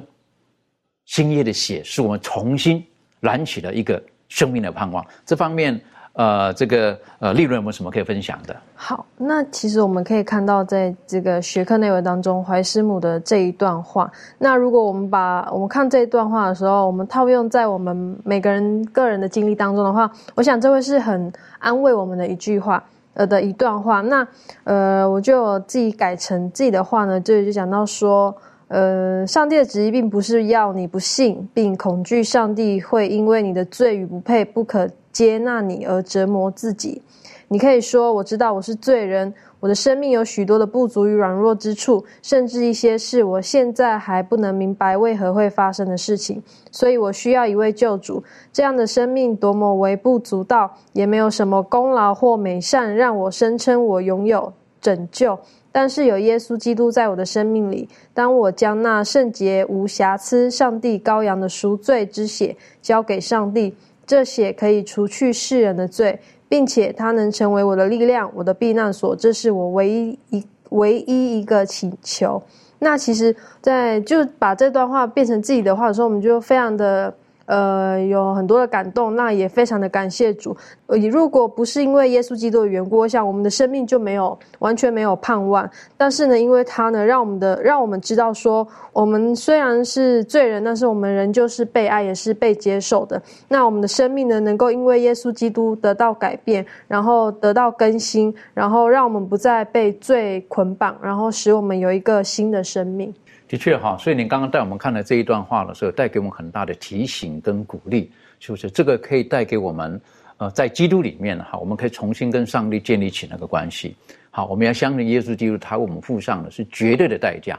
新耶的血，使我们重新燃起了一个生命的盼望。这方面。呃，这个呃，利润有没有什么可以分享的？好，那其实我们可以看到，在这个学科内容当中，怀师母的这一段话。那如果我们把我们看这一段话的时候，我们套用在我们每个人个人的经历当中的话，我想这会是很安慰我们的一句话，呃的一段话。那呃，我就自己改成自己的话呢，这里就讲到说，呃，上帝的旨意并不是要你不信，并恐惧上帝会因为你的罪与不配不可。接纳你而折磨自己，你可以说：“我知道我是罪人，我的生命有许多的不足与软弱之处，甚至一些是我现在还不能明白为何会发生的事情。所以我需要一位救主。这样的生命多么微不足道，也没有什么功劳或美善让我声称我拥有拯救。但是有耶稣基督在我的生命里，当我将那圣洁无瑕疵、上帝羔羊的赎罪之血交给上帝。”这血可以除去世人的罪，并且它能成为我的力量，我的避难所。这是我唯一一唯一一个请求。那其实，在就把这段话变成自己的话的时候，我们就非常的。呃，有很多的感动，那也非常的感谢主。呃，如果不是因为耶稣基督的缘故，我想我们的生命就没有完全没有盼望。但是呢，因为他呢，让我们的让我们知道说，我们虽然是罪人，但是我们仍旧是被爱，也是被接受的。那我们的生命呢，能够因为耶稣基督得到改变，然后得到更新，然后让我们不再被罪捆绑，然后使我们有一个新的生命。的确哈，所以您刚刚带我们看了这一段话的时候，带给我们很大的提醒跟鼓励，是不是这个可以带给我们，呃，在基督里面哈，我们可以重新跟上帝建立起那个关系。好，我们要相信耶稣基督，他为我们付上的是绝对的代价。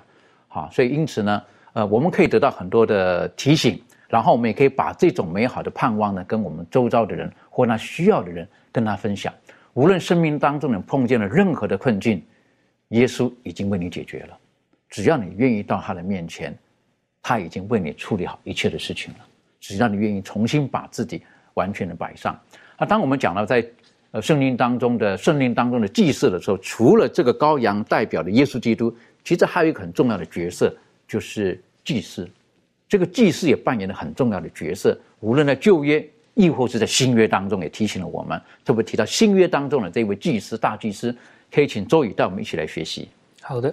好，所以因此呢，呃，我们可以得到很多的提醒，然后我们也可以把这种美好的盼望呢，跟我们周遭的人或那需要的人跟他分享。无论生命当中呢碰见了任何的困境，耶稣已经为你解决了。只要你愿意到他的面前，他已经为你处理好一切的事情了。只要你愿意重新把自己完全的摆上。那当我们讲到在呃圣经当中的圣经当中的祭祀的时候，除了这个羔羊代表的耶稣基督，其实还有一个很重要的角色，就是祭司。这个祭司也扮演了很重要的角色，无论在旧约，亦或是在新约当中，也提醒了我们。特别提到新约当中的这位祭司大祭司，可以请周宇带我们一起来学习。好的，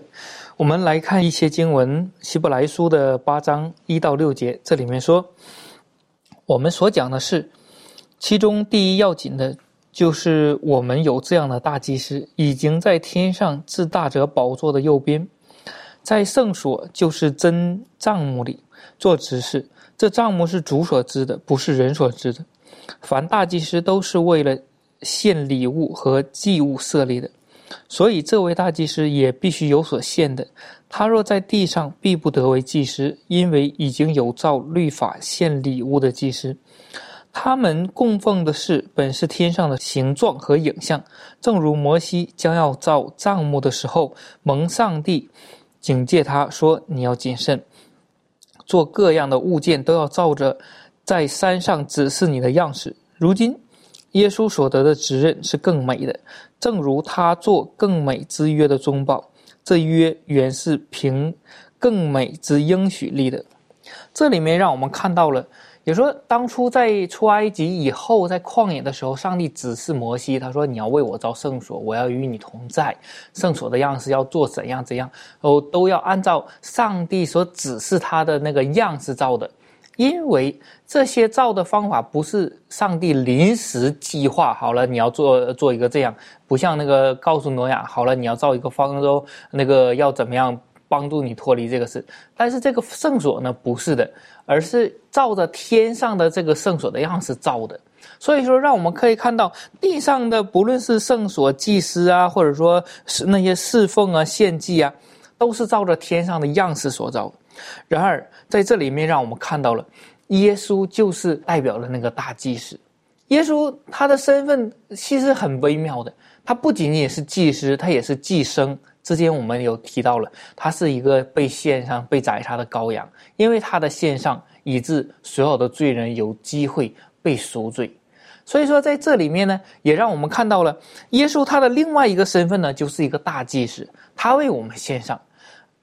我们来看一些经文，《希伯来书》的八章一到六节，这里面说，我们所讲的是，其中第一要紧的，就是我们有这样的大祭司，已经在天上至大者宝座的右边，在圣所，就是真帐幕里做执事。这帐幕是主所知的，不是人所知的。凡大祭司都是为了献礼物和祭物设立的。所以，这位大祭司也必须有所献的。他若在地上，必不得为祭司，因为已经有照律法献礼物的祭司。他们供奉的是本是天上的形状和影像，正如摩西将要造帐幕的时候，蒙上帝警戒他说：“你要谨慎，做各样的物件都要照着在山上指示你的样式。”如今，耶稣所得的职任是更美的。正如他做更美之约的中保，这约原是凭更美之应许立的。这里面让我们看到了，也说当初在出埃及以后，在旷野的时候，上帝指示摩西，他说：“你要为我造圣所，我要与你同在。圣所的样式要做怎样怎样，哦，都要按照上帝所指示他的那个样式造的。”因为这些造的方法不是上帝临时计划好了，你要做做一个这样，不像那个告诉挪亚好了，你要造一个方舟，那个要怎么样帮助你脱离这个事。但是这个圣所呢，不是的，而是照着天上的这个圣所的样式造的。所以说，让我们可以看到地上的不论是圣所祭司啊，或者说是那些侍奉啊、献祭啊，都是照着天上的样式所造。然而，在这里面，让我们看到了，耶稣就是代表了那个大祭司。耶稣他的身份其实很微妙的，他不仅仅是祭司，他也是祭生。之前我们有提到了，他是一个被献上、被宰杀的羔羊，因为他的献上，以致所有的罪人有机会被赎罪。所以说，在这里面呢，也让我们看到了耶稣他的另外一个身份呢，就是一个大祭司，他为我们献上。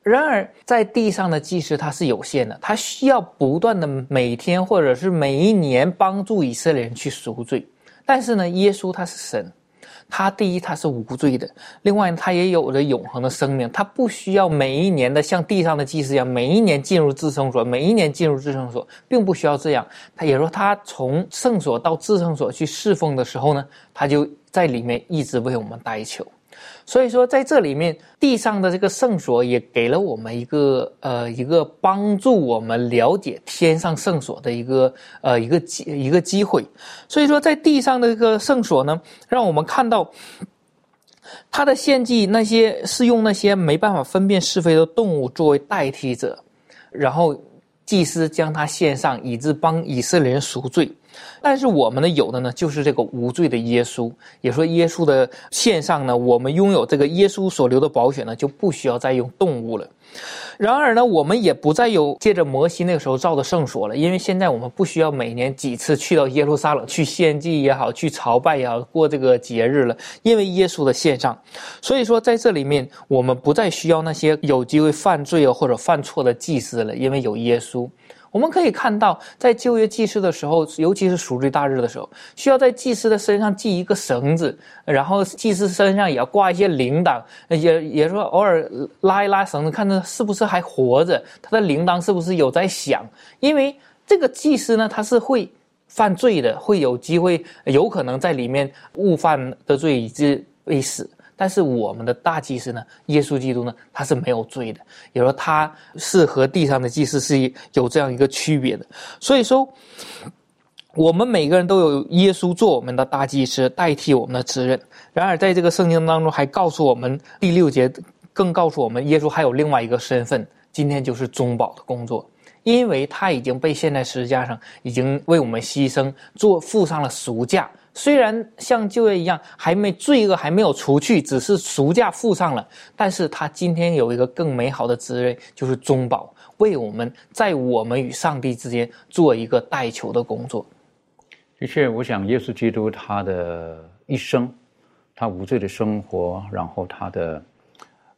然而，在地上的祭司他是有限的，他需要不断的每天或者是每一年帮助以色列人去赎罪。但是呢，耶稣他是神，他第一他是无罪的，另外他也有着永恒的生命，他不需要每一年的像地上的祭司一样，每一年进入至圣所，每一年进入至圣所，并不需要这样。他也说，他从圣所到至圣所去侍奉的时候呢，他就在里面一直为我们代求。所以说，在这里面，地上的这个圣所也给了我们一个呃一个帮助我们了解天上圣所的一个呃一个机一个机会。所以说，在地上的这个圣所呢，让我们看到他的献祭那些是用那些没办法分辨是非的动物作为代替者，然后祭司将它献上，以致帮以色列人赎罪。但是我们呢，有的呢，就是这个无罪的耶稣。也说耶稣的献上呢，我们拥有这个耶稣所留的宝血呢，就不需要再用动物了。然而呢，我们也不再有借着摩西那个时候造的圣所了，因为现在我们不需要每年几次去到耶路撒冷去献祭也好，去朝拜也好，过这个节日了，因为耶稣的献上。所以说，在这里面，我们不再需要那些有机会犯罪啊或者犯错的祭司了，因为有耶稣。我们可以看到，在旧约祭祀的时候，尤其是赎罪大日的时候，需要在祭司的身上系一个绳子，然后祭司身上也要挂一些铃铛，也也说偶尔拉一拉绳子，看他是不是还活着，他的铃铛是不是有在响？因为这个祭司呢，他是会犯罪的，会有机会，有可能在里面误犯的罪以致被死。但是我们的大祭司呢，耶稣基督呢，他是没有罪的。也说他是和地上的祭司是有这样一个区别的。所以说，我们每个人都有耶稣做我们的大祭司，代替我们的责任。然而，在这个圣经当中还告诉我们第六节，更告诉我们耶稣还有另外一个身份，今天就是中保的工作，因为他已经被现在十字架上，已经为我们牺牲，做付上了赎价。虽然像旧约一样，还没罪恶还没有除去，只是赎价付上了，但是他今天有一个更美好的职位，就是中保，为我们在我们与上帝之间做一个代求的工作。的确，我想耶稣基督他的一生，他无罪的生活，然后他的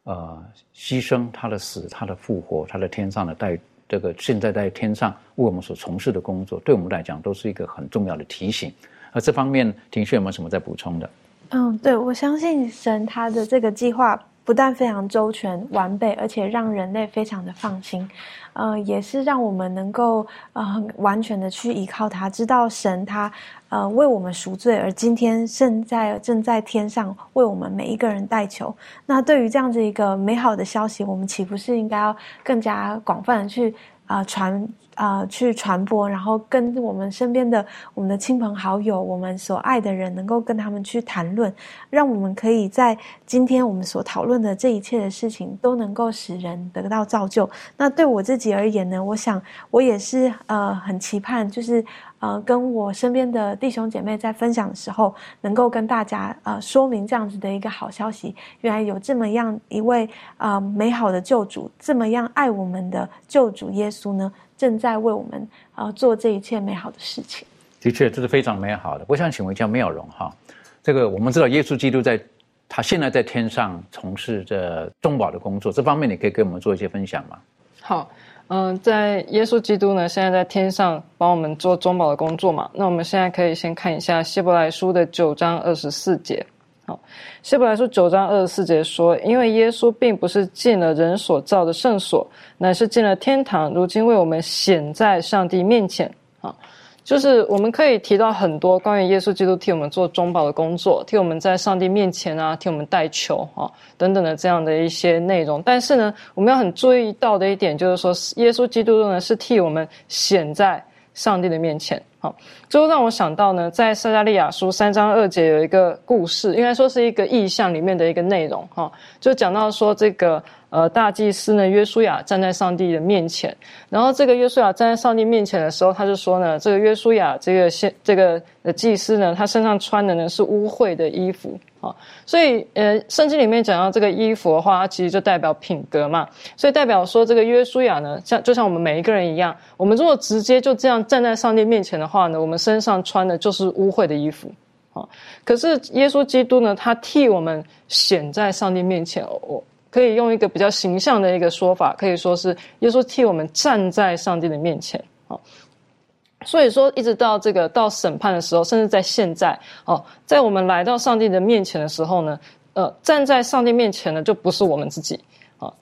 呃牺牲，他的死，他的复活，他的天上的代这个现在在天上为我们所从事的工作，对我们来讲都是一个很重要的提醒。而这方面，庭旭有没有什么在补充的？嗯，对，我相信神他的这个计划不但非常周全完备，而且让人类非常的放心，呃，也是让我们能够呃很完全的去依靠他，知道神他呃为我们赎罪，而今天正在正在天上为我们每一个人代求。那对于这样子一个美好的消息，我们岂不是应该要更加广泛的去啊传？啊，去传播，然后跟我们身边的我们的亲朋好友，我们所爱的人，能够跟他们去谈论，让我们可以在今天我们所讨论的这一切的事情，都能够使人得到造就。那对我自己而言呢，我想我也是呃很期盼，就是呃跟我身边的弟兄姐妹在分享的时候，能够跟大家呃说明这样子的一个好消息。原来有这么样一位啊美好的救主，这么样爱我们的救主耶稣呢？正在为我们啊做这一切美好的事情。的确，这是非常美好的。我想请问一下妙容哈，这个我们知道耶稣基督在他现在在天上从事着中保的工作，这方面你可以给我们做一些分享吗？好，嗯，在耶稣基督呢现在在天上帮我们做中保的工作嘛，那我们现在可以先看一下希伯来书的九章二十四节。好，希伯来书九章二十四节说：“因为耶稣并不是进了人所造的圣所，乃是进了天堂，如今为我们显在上帝面前。”啊，就是我们可以提到很多关于耶稣基督替我们做中保的工作，替我们在上帝面前啊，替我们代求啊等等的这样的一些内容。但是呢，我们要很注意到的一点就是说，耶稣基督呢是替我们显在上帝的面前。好，最后让我想到呢，在撒加利亚书三章二节有一个故事，应该说是一个意象里面的一个内容哈，就讲到说这个呃大祭司呢约书亚站在上帝的面前，然后这个约书亚站在上帝面前的时候，他就说呢，这个约书亚这个先这个祭司呢，他身上穿的呢是污秽的衣服。啊，所以呃，圣经里面讲到这个衣服的话，它其实就代表品格嘛。所以代表说，这个约书亚呢，像就像我们每一个人一样，我们如果直接就这样站在上帝面前的话呢，我们身上穿的就是污秽的衣服啊。可是耶稣基督呢，他替我们显在上帝面前，我可以用一个比较形象的一个说法，可以说是耶稣替我们站在上帝的面前啊。所以说，一直到这个到审判的时候，甚至在现在哦，在我们来到上帝的面前的时候呢，呃，站在上帝面前呢，就不是我们自己。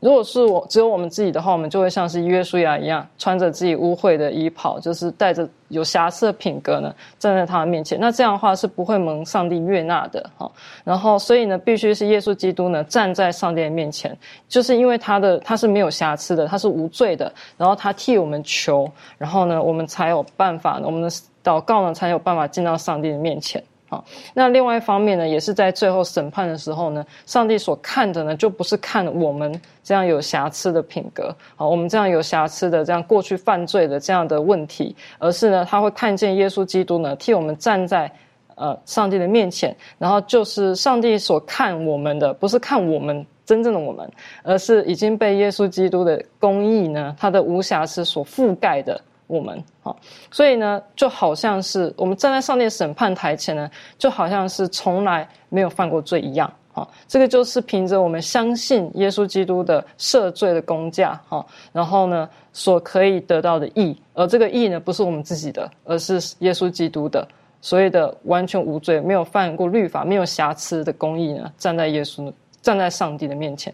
如果是我只有我们自己的话，我们就会像是约书亚一样，穿着自己污秽的衣袍，就是带着有瑕疵的品格呢，站在他的面前。那这样的话是不会蒙上帝悦纳的哈。然后，所以呢，必须是耶稣基督呢站在上帝的面前，就是因为他的他是没有瑕疵的，他是无罪的。然后他替我们求，然后呢，我们才有办法呢，我们的祷告呢才有办法进到上帝的面前。好，那另外一方面呢，也是在最后审判的时候呢，上帝所看的呢，就不是看我们这样有瑕疵的品格，好，我们这样有瑕疵的这样过去犯罪的这样的问题，而是呢，他会看见耶稣基督呢，替我们站在呃上帝的面前，然后就是上帝所看我们的，不是看我们真正的我们，而是已经被耶稣基督的公义呢，他的无瑕疵所覆盖的。我们好，所以呢，就好像是我们站在上帝审判台前呢，就好像是从来没有犯过罪一样。好，这个就是凭着我们相信耶稣基督的赦罪的工价，哈，然后呢，所可以得到的义，而这个义呢，不是我们自己的，而是耶稣基督的，所谓的完全无罪、没有犯过律法、没有瑕疵的公义呢，站在耶稣、站在上帝的面前。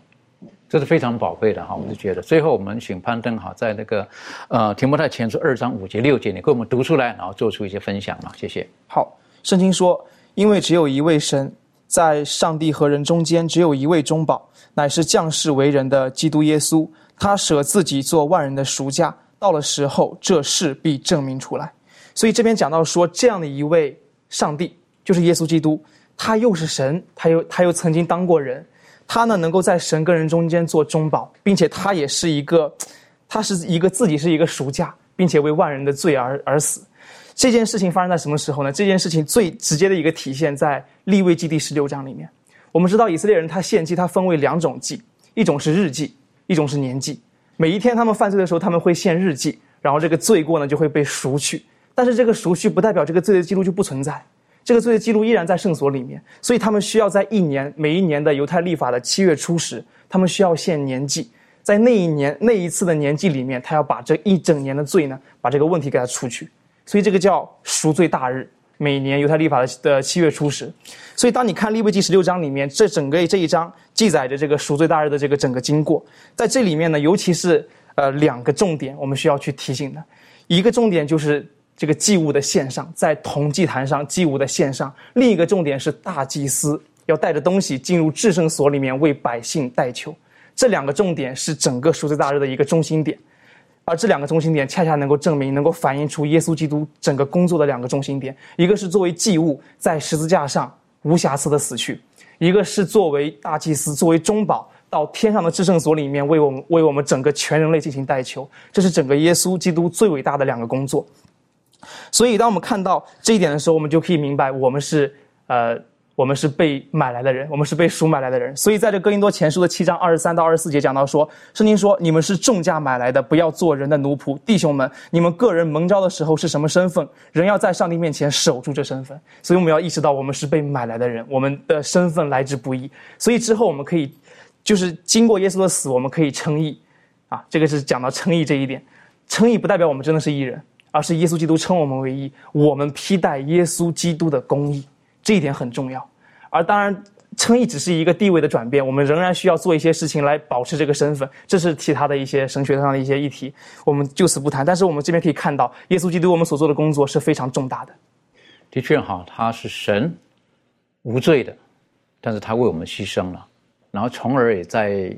这是非常宝贵的哈，我们就觉得。最后，我们请攀登哈，在那个呃提摩太前书二章五节六节，你给我们读出来，然后做出一些分享嘛，谢谢。好，圣经说，因为只有一位神，在上帝和人中间只有一位中保，乃是降世为人的基督耶稣。他舍自己做万人的赎价，到了时候，这事必证明出来。所以这边讲到说，这样的一位上帝，就是耶稣基督，他又是神，他又他又曾经当过人。他呢，能够在神跟人中间做中保，并且他也是一个，他是一个自己是一个赎价，并且为万人的罪而而死。这件事情发生在什么时候呢？这件事情最直接的一个体现在立位记第十六章里面。我们知道以色列人他献祭，他分为两种祭，一种是日祭，一种是年祭。每一天他们犯罪的时候，他们会献日祭，然后这个罪过呢就会被赎去。但是这个赎去不代表这个罪的记录就不存在，这个罪的记录依然在圣所里面。所以他们需要在一年每一年的犹太历法的七月初十，他们需要献年祭，在那一年那一次的年祭里面，他要把这一整年的罪呢，把这个问题给他除去。所以这个叫赎罪大日，每年犹太历法的的七月初十。所以当你看利未记十六章里面，这整个这一章记载着这个赎罪大日的这个整个经过，在这里面呢，尤其是呃两个重点，我们需要去提醒的，一个重点就是。这个祭物的献上，在铜祭坛上祭物的献上，另一个重点是大祭司要带着东西进入至圣所里面为百姓代求，这两个重点是整个赎罪大日的一个中心点，而这两个中心点恰恰能够证明，能够反映出耶稣基督整个工作的两个中心点，一个是作为祭物在十字架上无瑕疵的死去，一个是作为大祭司作为中保到天上的至圣所里面为我们为我们整个全人类进行代求，这是整个耶稣基督最伟大的两个工作。所以，当我们看到这一点的时候，我们就可以明白，我们是呃，我们是被买来的人，我们是被赎买来的人。所以，在这哥林多前书的七章二十三到二十四节讲到说，圣经说：“你们是重价买来的，不要做人的奴仆。”弟兄们，你们个人蒙召的时候是什么身份？人要在上帝面前守住这身份。所以，我们要意识到，我们是被买来的人，我们的身份来之不易。所以之后，我们可以就是经过耶稣的死，我们可以称义啊。这个是讲到称义这一点，称义不代表我们真的是义人。而是耶稣基督称我们为义，我们披戴耶稣基督的公义，这一点很重要。而当然，称义只是一个地位的转变，我们仍然需要做一些事情来保持这个身份，这是其他的一些神学上的一些议题，我们就此不谈。但是我们这边可以看到，耶稣基督我们所做的工作是非常重大的。的确，哈，他是神，无罪的，但是他为我们牺牲了，然后从而也在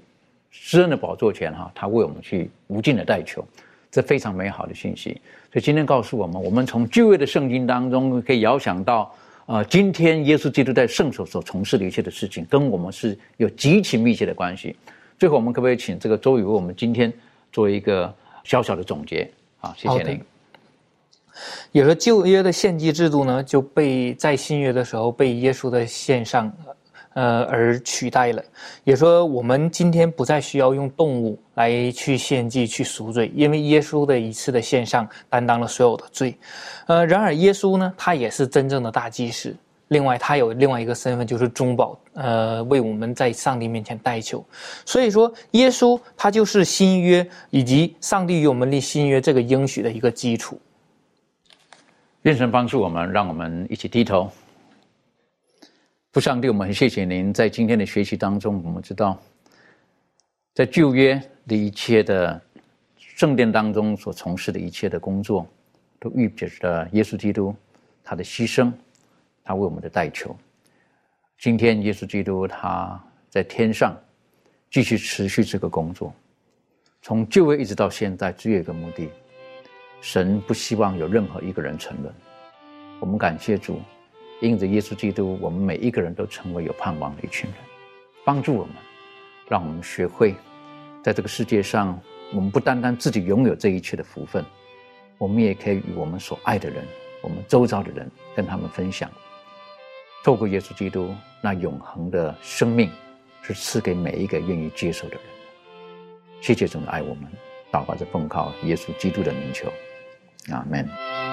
施恩的宝座前，哈，他为我们去无尽的代求。这非常美好的信息，所以今天告诉我们，我们从旧约的圣经当中可以遥想到，呃，今天耶稣基督在圣所所从事的一切的事情，跟我们是有极其密切的关系。最后，我们可不可以请这个周宇为我们今天做一个小小的总结？啊，谢谢您。有了旧约的献祭制度呢，就被在新约的时候被耶稣的献上。呃，而取代了，也说我们今天不再需要用动物来去献祭、去赎罪，因为耶稣的一次的献上担当了所有的罪。呃，然而耶稣呢，他也是真正的大祭司。另外，他有另外一个身份，就是中保，呃，为我们在上帝面前代求。所以说，耶稣他就是新约以及上帝与我们立新约这个应许的一个基础。愿神帮助我们，让我们一起低头。父上帝，我们很谢谢您在今天的学习当中，我们知道，在旧约的一切的圣殿当中所从事的一切的工作，都预表着耶稣基督他的牺牲，他为我们的代求。今天耶稣基督他在天上继续持续这个工作，从旧约一直到现在，只有一个目的：神不希望有任何一个人沉沦。我们感谢主。因着耶稣基督，我们每一个人都成为有盼望的一群人，帮助我们，让我们学会在这个世界上，我们不单单自己拥有这一切的福分，我们也可以与我们所爱的人、我们周遭的人，跟他们分享，透过耶稣基督那永恒的生命，是赐给每一个愿意接受的人。谢谢主的爱我们，祷告着奉靠耶稣基督的名求，阿门。